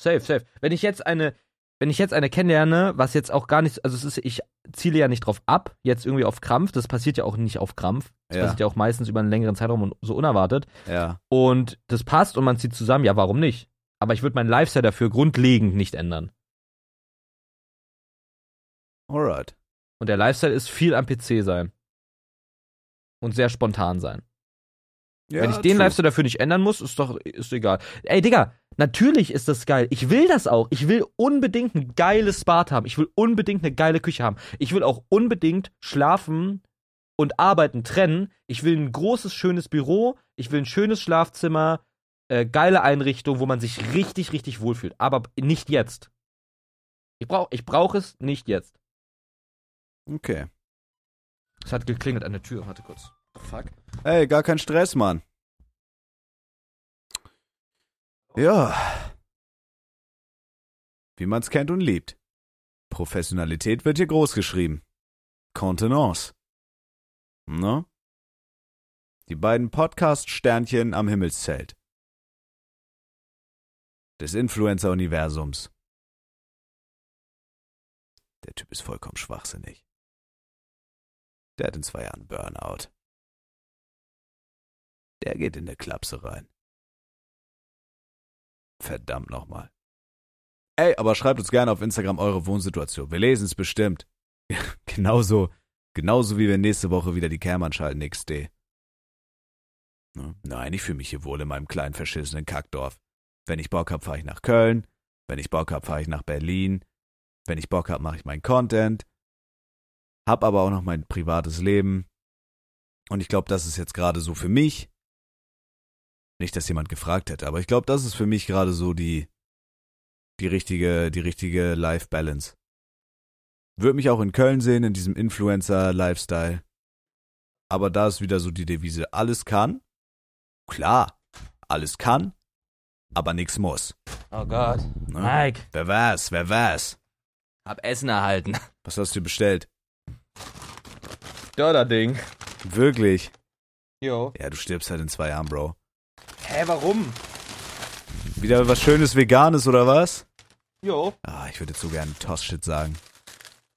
Safe, safe. Wenn ich jetzt eine, wenn ich jetzt eine kennenlerne, was jetzt auch gar nicht, also es ist, ich ziele ja nicht drauf ab, jetzt irgendwie auf Krampf, das passiert ja auch nicht auf Krampf. Das Ja. passiert ja auch meistens über einen längeren Zeitraum und so unerwartet. Ja. Und das passt und man zieht zusammen, ja, warum nicht? Aber ich würde meinen Lifestyle dafür grundlegend nicht ändern. Alright. Und der Lifestyle ist viel am PC sein. Und sehr spontan sein. Ja, Wenn ich den true. Lifestyle dafür nicht ändern muss, ist doch ist egal. Ey, Digga, natürlich ist das geil. Ich will das auch. Ich will unbedingt ein geiles Bad haben. Ich will unbedingt eine geile Küche haben. Ich will auch unbedingt schlafen und arbeiten trennen. Ich will ein großes, schönes Büro. Ich will ein schönes Schlafzimmer. Äh, geile Einrichtung, wo man sich richtig, richtig wohlfühlt. Aber nicht jetzt. Ich brauche ich brauch es nicht jetzt. Okay. Es hat geklingelt an der Tür. Warte kurz. Fuck. Ey, gar kein Stress, Mann. Ja. Wie man's kennt und liebt. Professionalität wird hier groß geschrieben. Contenance. Ne? Die beiden Podcast-Sternchen am Himmelszelt. Des Influencer-Universums. Der Typ ist vollkommen schwachsinnig. Der hat in zwei Jahren Burnout. Der geht in der Klapse rein. Verdammt nochmal. Ey, aber schreibt uns gerne auf Instagram eure Wohnsituation. Wir lesen es bestimmt. genauso, genauso wie wir nächste Woche wieder die Cam anschalten, XD. Ne? Nein, ich fühle mich hier wohl in meinem kleinen verschissenen Kackdorf. Wenn ich Bock hab, fahre ich nach Köln. Wenn ich Bock hab, fahre ich nach Berlin. Wenn ich Bock hab, mache ich meinen Content. Hab aber auch noch mein privates Leben. Und ich glaube, das ist jetzt gerade so für mich. Nicht, dass jemand gefragt hätte, aber ich glaube, das ist für mich gerade so die, die richtige, die richtige Life Balance. Würde mich auch in Köln sehen, in diesem Influencer-Lifestyle. Aber da ist wieder so die Devise, alles kann. Klar, alles kann, aber nix muss. Oh Gott. Ne? Mike, Wer war's, wer war's? hab Essen erhalten. Was hast du bestellt? Dörderding. Wirklich? Jo. Ja, du stirbst halt in zwei Jahren, Bro. Hä, warum? Wieder was Schönes Veganes oder was? Jo. Ah, ich würde jetzt so gerne Toss-Shit sagen.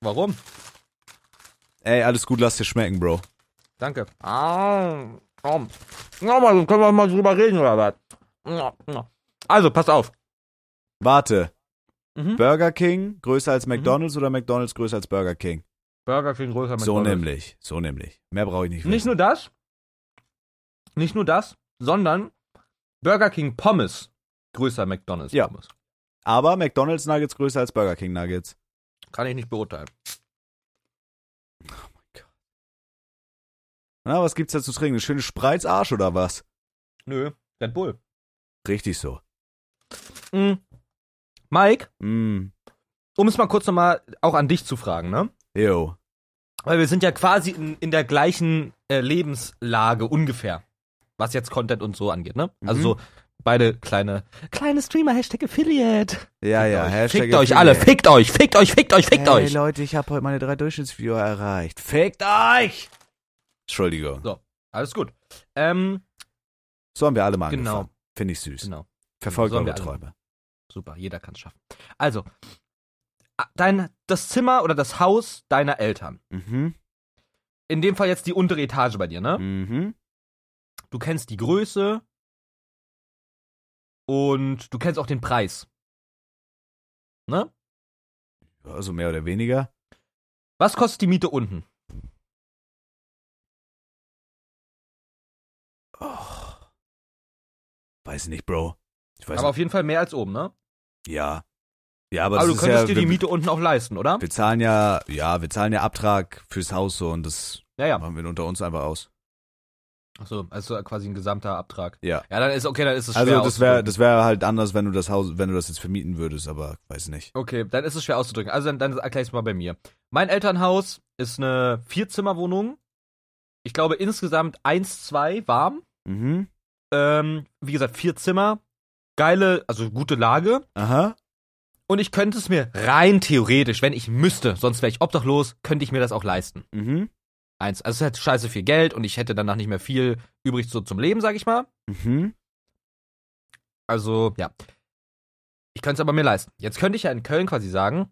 Warum? Ey, alles gut, lass dir schmecken, Bro. Danke. Ah, komm. Nochmal, können wir mal drüber reden oder was? Ja, ja. Also, pass auf. Warte, Mhm. Burger King größer als McDonald's oder McDonald's größer als Burger King? Burger King größer So McDonald's. nämlich, so nämlich. Mehr brauche ich nicht wissen. Nicht nur das, nicht nur das, sondern Burger King Pommes größer McDonald's Ja. Pommes. Aber McDonald's Nuggets größer als Burger King Nuggets. Kann ich nicht beurteilen. Na, was gibt's da zu trinken? Eine schöne Spreizarsch oder was? Nö, Red Bull. Richtig so. Mhm. Mike, Mm, um es mal kurz nochmal auch an dich zu fragen, ne? yo. Weil wir sind ja quasi in, in der gleichen äh, Lebenslage ungefähr. Was jetzt Content und so angeht, ne? Also Mhm. so beide kleine, kleine Streamer, Hashtag Affiliate. Ja, Fickt ja, euch, Hashtag fickt euch alle, Affiliate. fickt euch, fickt euch, fickt euch, fickt hey, euch. Leute, ich habe heute meine drei Durchschnittsviewer erreicht. Fickt euch! Entschuldigung. So. Alles gut. Ähm, So haben wir alle mal Genau. angefangen. Finde ich süß. genau. Verfolgt So eure Träume. Super, jeder kann es schaffen. Also, dein, das Zimmer oder das Haus deiner Eltern. Mhm. In dem Fall jetzt die untere Etage bei dir, ne? Mhm. Du kennst die Größe und du kennst auch den Preis. Ne? Also mehr oder weniger. Was kostet die Miete unten? Oh. Weiß nicht, Bro. Ich weiß Aber auf jeden Fall mehr als oben, ne? nicht. Ja. Ja, aber Aber du könntest ja, dir die Miete unten auch leisten, oder? wir zahlen ja, ja, wir zahlen ja Abtrag fürs Haus so und das Ja, ja. machen wir unter uns einfach aus. Achso, also quasi ein gesamter Abtrag. Ja. Ja, dann ist okay, dann ist es schwer Also das wäre das wäre halt anders, wenn du das Haus, wenn du das jetzt vermieten würdest, aber weiß nicht. Okay, dann ist es schwer auszudrücken. Also dann, dann erklär ich's mal bei mir. Mein Elternhaus ist eine Vierzimmerwohnung. Ich glaube insgesamt eins, zwei warm. Mhm. Ähm, wie gesagt, vier Zimmer. Geile, also gute Lage. Aha. Und ich könnte es mir rein theoretisch, wenn ich müsste, sonst wäre ich obdachlos, könnte ich mir das auch leisten. Mhm. Eins. Also es hat scheiße viel Geld und ich hätte danach nicht mehr viel übrig so zum Leben, sag ich mal. Mhm. Also, ja. Ich könnte es aber mir leisten. Jetzt könnte ich ja in Köln quasi sagen,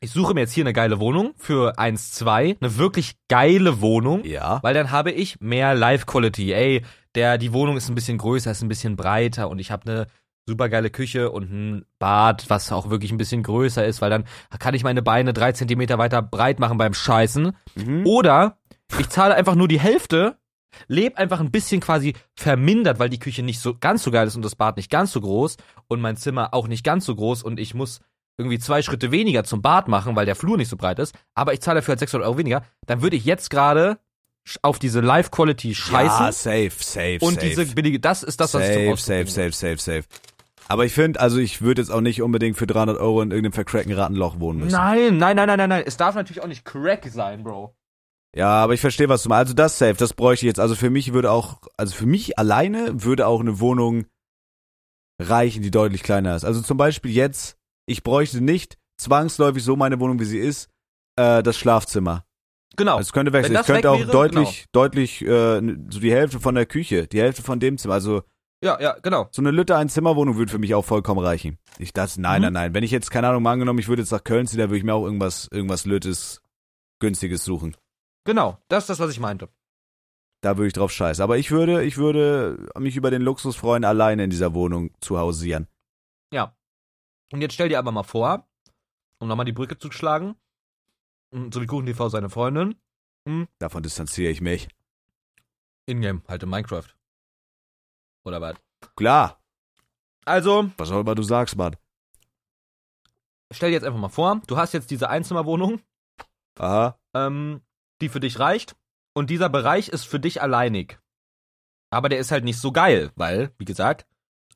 ich suche mir jetzt hier eine geile Wohnung für 1, 2, eine wirklich geile Wohnung, Ja. weil dann habe ich mehr Life-Quality. Ey, der, die Wohnung ist ein bisschen größer, ist ein bisschen breiter und ich habe eine super geile Küche und ein Bad, was auch wirklich ein bisschen größer ist, weil dann kann ich meine Beine drei Zentimeter weiter breit machen beim Scheißen. Mhm. Oder ich zahle einfach nur die Hälfte, lebe einfach ein bisschen quasi vermindert, weil die Küche nicht so ganz so geil ist und das Bad nicht ganz so groß und mein Zimmer auch nicht ganz so groß und ich muss irgendwie zwei Schritte weniger zum Bad machen, weil der Flur nicht so breit ist, aber ich zahle dafür halt 600 Euro weniger, dann würde ich jetzt gerade auf diese Live-Quality scheißen Ja, safe, safe, und safe. diese billige, das ist das, was ich zum safe, safe, safe, safe, safe. Aber ich finde, also ich würde jetzt auch nicht unbedingt für 300 Euro in irgendeinem vercrackten Rattenloch wohnen müssen. Nein, nein, nein, nein, nein, nein, es darf natürlich auch nicht Crack sein, Bro. Ja, aber ich verstehe, was du meinst. Also das safe, das bräuchte ich jetzt. Also für mich würde auch, also für mich alleine würde auch eine Wohnung reichen, die deutlich kleiner ist. Also zum Beispiel jetzt, ich bräuchte nicht zwangsläufig so meine Wohnung, wie sie ist, äh, das Schlafzimmer. Genau. Es könnte wechseln. Das könnte auch wäre, deutlich, deutlich, äh, so die Hälfte von der Küche, die Hälfte von dem Zimmer. Also Ja, ja, genau. so eine Lütte ein Zimmerwohnung würde für mich auch vollkommen reichen. Ich das, nein, Mhm. nein, nein. Wenn ich jetzt, keine Ahnung, mal angenommen, ich würde jetzt nach Köln ziehen, da würde ich mir auch irgendwas, irgendwas Lüttes, günstiges suchen. Genau, das ist das, was ich meinte. Da würde ich drauf scheißen. Aber ich würde, ich würde mich über den Luxus freuen, alleine in dieser Wohnung zu hausieren. Ja. Und jetzt stell dir aber mal vor, um nochmal die Brücke zu schlagen, mm, so wie Kuchen TV seine Freundin, Davon distanziere ich mich. Ingame, halt in Minecraft. Oder was? Klar. Also, Was auch immer du sagst, Mann. stell dir jetzt einfach mal vor, du hast jetzt diese Einzimmerwohnung, Aha. ähm, die für dich reicht, und dieser Bereich ist für dich alleinig. Aber der ist halt nicht so geil, weil, wie gesagt,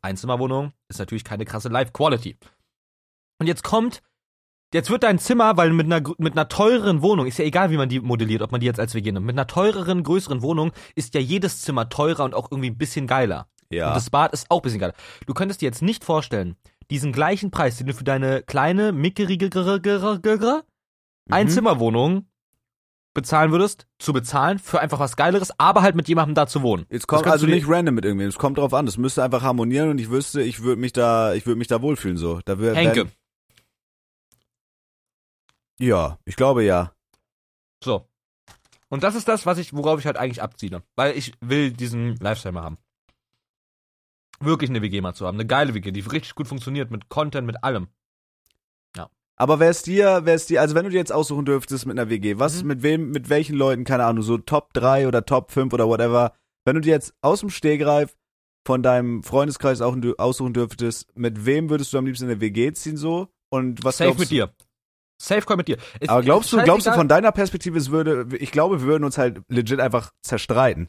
Einzimmerwohnung ist natürlich keine krasse Life-Quality. Und jetzt kommt, jetzt wird dein Zimmer, weil mit einer, mit einer teureren Wohnung, ist ja egal, wie man die modelliert, ob man die jetzt als WG nimmt, mit einer teureren, größeren Wohnung ist ja jedes Zimmer teurer und auch irgendwie ein bisschen geiler. Ja. Und das Bad ist auch ein bisschen geiler. Du könntest dir jetzt nicht vorstellen, diesen gleichen Preis, den du für deine kleine, mickerige Mhm. Einzimmerwohnung bezahlen würdest, zu bezahlen für einfach was Geileres, aber halt mit jemandem da zu wohnen. Jetzt kommt also nicht random mit irgendwem. Es kommt drauf an. Das müsste einfach harmonieren und ich wüsste, ich würde mich da, ich würde mich da wohlfühlen so. Da wär, Henke. Wenn, ja, ich glaube ja. So. Und das ist das, was ich, worauf ich halt eigentlich abziele. Weil ich will diesen Lifestyle mal haben. Wirklich eine WG mal zu haben. Eine geile WG, die richtig gut funktioniert mit Content, mit allem. Aber wär's dir, wär's dir, also wenn du dir jetzt aussuchen dürftest mit einer WG, was, Mhm. mit wem, mit welchen Leuten, keine Ahnung, so Top 3 oder Top 5 oder whatever, wenn du dir jetzt aus dem Stehgreif von deinem Freundeskreis auch aussuchen dürftest, mit wem würdest du am liebsten in eine WG ziehen so? Und was Safe glaubst mit dir. Safe Call mit dir. Es- Aber glaubst du, glaubst du von deiner Perspektive, es würde, ich glaube, wir würden uns halt legit einfach zerstreiten.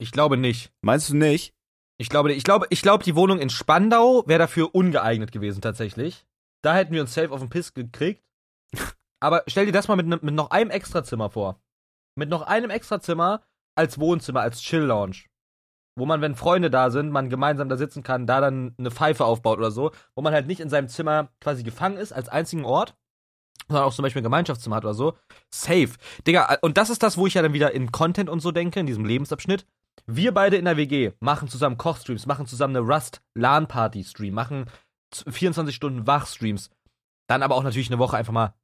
Ich glaube nicht. Meinst du nicht? Ich glaube, ich glaube, ich glaube, die Wohnung in Spandau wäre dafür ungeeignet gewesen tatsächlich. Da hätten wir uns safe auf den Piss gekriegt. Aber stell dir das mal mit, ne, mit noch einem Extrazimmer vor. Mit noch einem Extrazimmer als Wohnzimmer, als Chill-Lounge. wo man, wenn Freunde da sind, man gemeinsam da sitzen kann, da dann eine Pfeife aufbaut oder so, wo man halt nicht in seinem Zimmer quasi gefangen ist als einzigen Ort, sondern auch zum Beispiel ein Gemeinschaftszimmer hat oder so. Safe. Digga, und das ist das, wo ich ja dann wieder in Content und so denke, in diesem Lebensabschnitt. Wir beide in der WG machen zusammen Kochstreams, machen zusammen eine Rust-LAN-Party-Stream, machen 24 Stunden Wach-Streams. Dann aber auch natürlich eine Woche einfach mal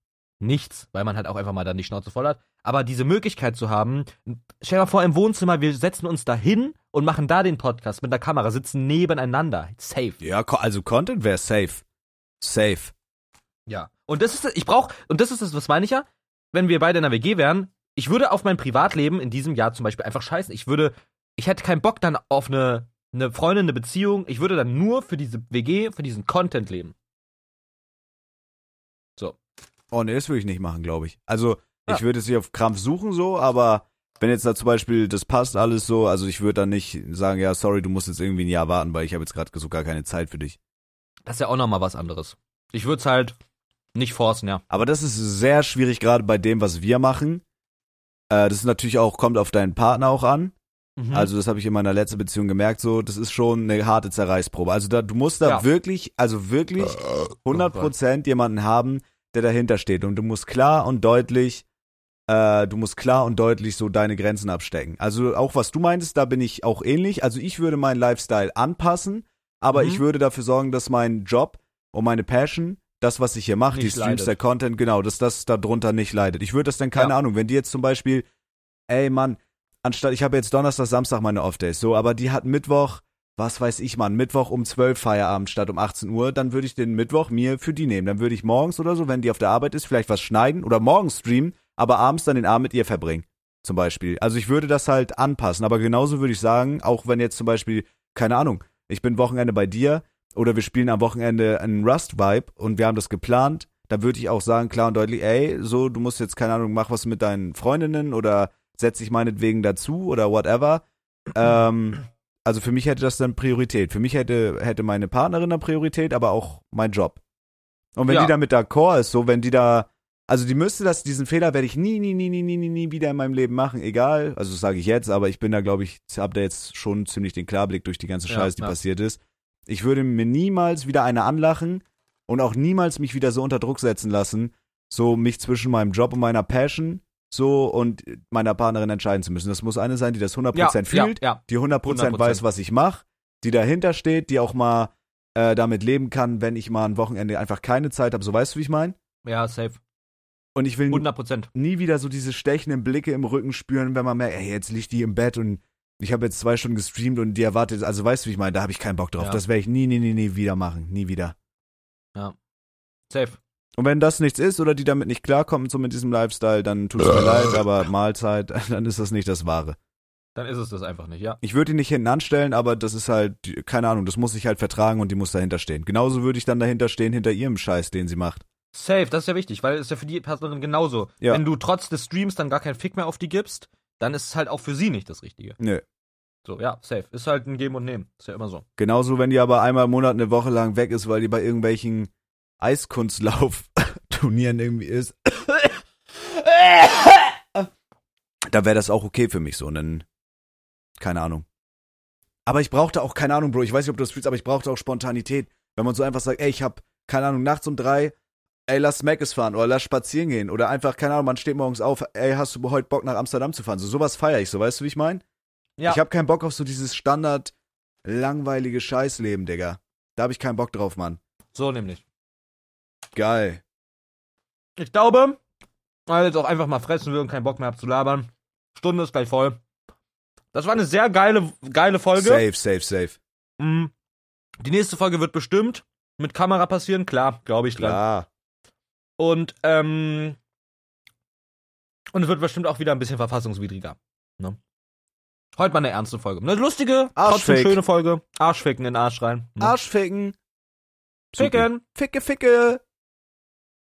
nichts, weil man halt auch einfach mal dann die Schnauze voll hat. Aber diese Möglichkeit zu haben, stell dir mal vor, im Wohnzimmer, wir setzen uns da hin und machen da den Podcast mit der Kamera, sitzen nebeneinander. Safe. Ja, also Content wäre safe. Safe. Ja. Und das ist, ich brauch, und das ist das, was meine ich ja, wenn wir beide in der WG wären, ich würde auf mein Privatleben in diesem Jahr zum Beispiel einfach scheißen. Ich würde, ich hätte keinen Bock dann auf eine, eine Freundin, eine Beziehung. Ich würde dann nur für diese WG, für diesen Content leben. So. Oh ne, das würde ich nicht machen, glaube ich. Also, Ja. ich würde es nicht auf Krampf suchen so, aber wenn jetzt da zum Beispiel, das passt alles so, also ich würde dann nicht sagen, ja, sorry, du musst jetzt irgendwie ein Jahr warten, weil ich habe jetzt gerade so gar keine Zeit für dich. Das ist ja auch nochmal was anderes. Ich würde es halt nicht forcen, ja. Aber das ist sehr schwierig, gerade bei dem, was wir machen. Äh, das ist natürlich auch, kommt auf deinen Partner auch an. Mhm. Also das habe ich in meiner letzten Beziehung gemerkt, so, das ist schon eine harte Zerreißprobe. Also da, du musst da Ja. wirklich, also wirklich Äh, 100% jemanden haben, der dahinter steht. Und du musst klar und deutlich, äh, du musst klar und deutlich so deine Grenzen abstecken. Also auch was du meintest, da bin ich auch ähnlich. Also ich würde meinen Lifestyle anpassen, aber Mhm. ich würde dafür sorgen, dass mein Job und meine Passion, das, was ich hier mache, die Streams, leidet. der Content, genau, dass das darunter nicht leidet. Ich würde das dann, keine Ja. Ahnung, wenn die jetzt zum Beispiel, ey Mann, anstatt, ich habe jetzt Donnerstag, Samstag meine Off-Days, so, aber die hat Mittwoch, was weiß ich, Mann, Mittwoch um 12 Feierabend statt um 18 Uhr, dann würde ich den Mittwoch mir für die nehmen. Dann würde ich morgens oder so, wenn die auf der Arbeit ist, vielleicht was schneiden oder morgens streamen, aber abends dann den Abend mit ihr verbringen. Zum Beispiel. Also ich würde das halt anpassen, aber genauso würde ich sagen, auch wenn jetzt zum Beispiel, keine Ahnung, ich bin Wochenende bei dir oder wir spielen am Wochenende einen Rust-Vibe und wir haben das geplant, da würde ich auch sagen, klar und deutlich, ey, so, du musst jetzt, keine Ahnung, mach was mit deinen Freundinnen oder setz dich meinetwegen dazu oder whatever. Ähm, also für mich hätte das dann Priorität. Für mich hätte, hätte meine Partnerin dann Priorität, aber auch mein Job. Und wenn Ja. die da mit d'accord ist, so, wenn die da, also die müsste das, diesen Fehler werde ich nie, nie, nie, nie, nie, nie, nie wieder in meinem Leben machen, egal, also das sage ich jetzt, aber ich bin da, glaube ich, hab da jetzt schon ziemlich den Klarblick durch die ganze Ja, Scheiße, die ja. passiert ist. Ich würde mir niemals wieder eine anlachen und auch niemals mich wieder so unter Druck setzen lassen, so mich zwischen meinem Job und meiner Passion so und meiner Partnerin entscheiden zu müssen. Das muss eine sein, die das 100% ja, fühlt, Ja, die 100%, 100%. weiß, was ich mache, die dahinter steht, die auch mal äh, damit leben kann, wenn ich mal ein Wochenende einfach keine Zeit habe. So weißt du, wie ich meine? ja, ja, safe. Und ich will 100 Prozent. nie wieder so diese stechenden Blicke im Rücken spüren, wenn man merkt, ey, jetzt liegt die im Bett und ich habe jetzt zwei Stunden gestreamt und die erwartet, also weißt du, wie ich meine, da habe ich keinen Bock drauf. Ja. Das werde ich nie, nie, nie, nie wieder machen. Nie wieder. Safe. Und wenn das nichts ist oder die damit nicht klarkommt, so mit diesem Lifestyle, dann tut es mir leid, aber Mahlzeit, dann ist das nicht das Wahre. Dann ist es das einfach nicht, ja. Ich würde ihn nicht hinten anstellen, aber das ist halt, keine Ahnung, das muss ich halt vertragen und die muss dahinter stehen. Genauso würde ich dann dahinter stehen, hinter ihrem Scheiß, den sie macht. Safe, das ist ja wichtig, weil es ist ja für die Partnerin genauso. Ja. Wenn du trotz des Streams dann gar keinen Fick mehr auf die gibst, dann ist es halt auch für sie nicht das Richtige. Nö. So, ja, safe. Ist halt ein Geben und Nehmen. Ist ja immer so. Genauso, wenn die aber einmal im Monat eine Woche lang weg ist, weil die bei irgendwelchen Eiskunstlauf-Turnieren irgendwie ist. da wäre das auch okay für mich so. Dann, keine Ahnung. Aber ich brauchte auch, keine Ahnung, Bro, ich weiß nicht, ob du das fühlst, aber ich brauchte auch Spontanität. Wenn man so einfach sagt, ey, ich hab, keine Ahnung, nachts um drei, ey, lass Macis fahren oder lass spazieren gehen. Oder einfach, keine Ahnung, man steht morgens auf, ey, hast du heute Bock nach Amsterdam zu fahren? So sowas feiere ich, so weißt du, wie ich meine? Ja. Ich habe keinen Bock auf so dieses Standard langweilige Scheißleben, Digga. Da habe ich keinen Bock drauf, Mann. So nämlich. Geil. Ich glaube, weil ich jetzt auch einfach mal fressen will und keinen Bock mehr hab zu labern. Stunde ist gleich voll. Das war eine sehr geile, geile Folge. Safe, safe, safe. Mm. Die nächste Folge wird bestimmt mit Kamera passieren, klar, glaube ich dran. Klar. Und, ähm, und es wird bestimmt auch wieder ein bisschen verfassungswidriger. Ne? Heute mal eine ernste Folge. Eine lustige, trotzdem schöne Folge. Arschficken in den Arsch rein. Ne? Arschficken. Ficken. Ficke, ficke.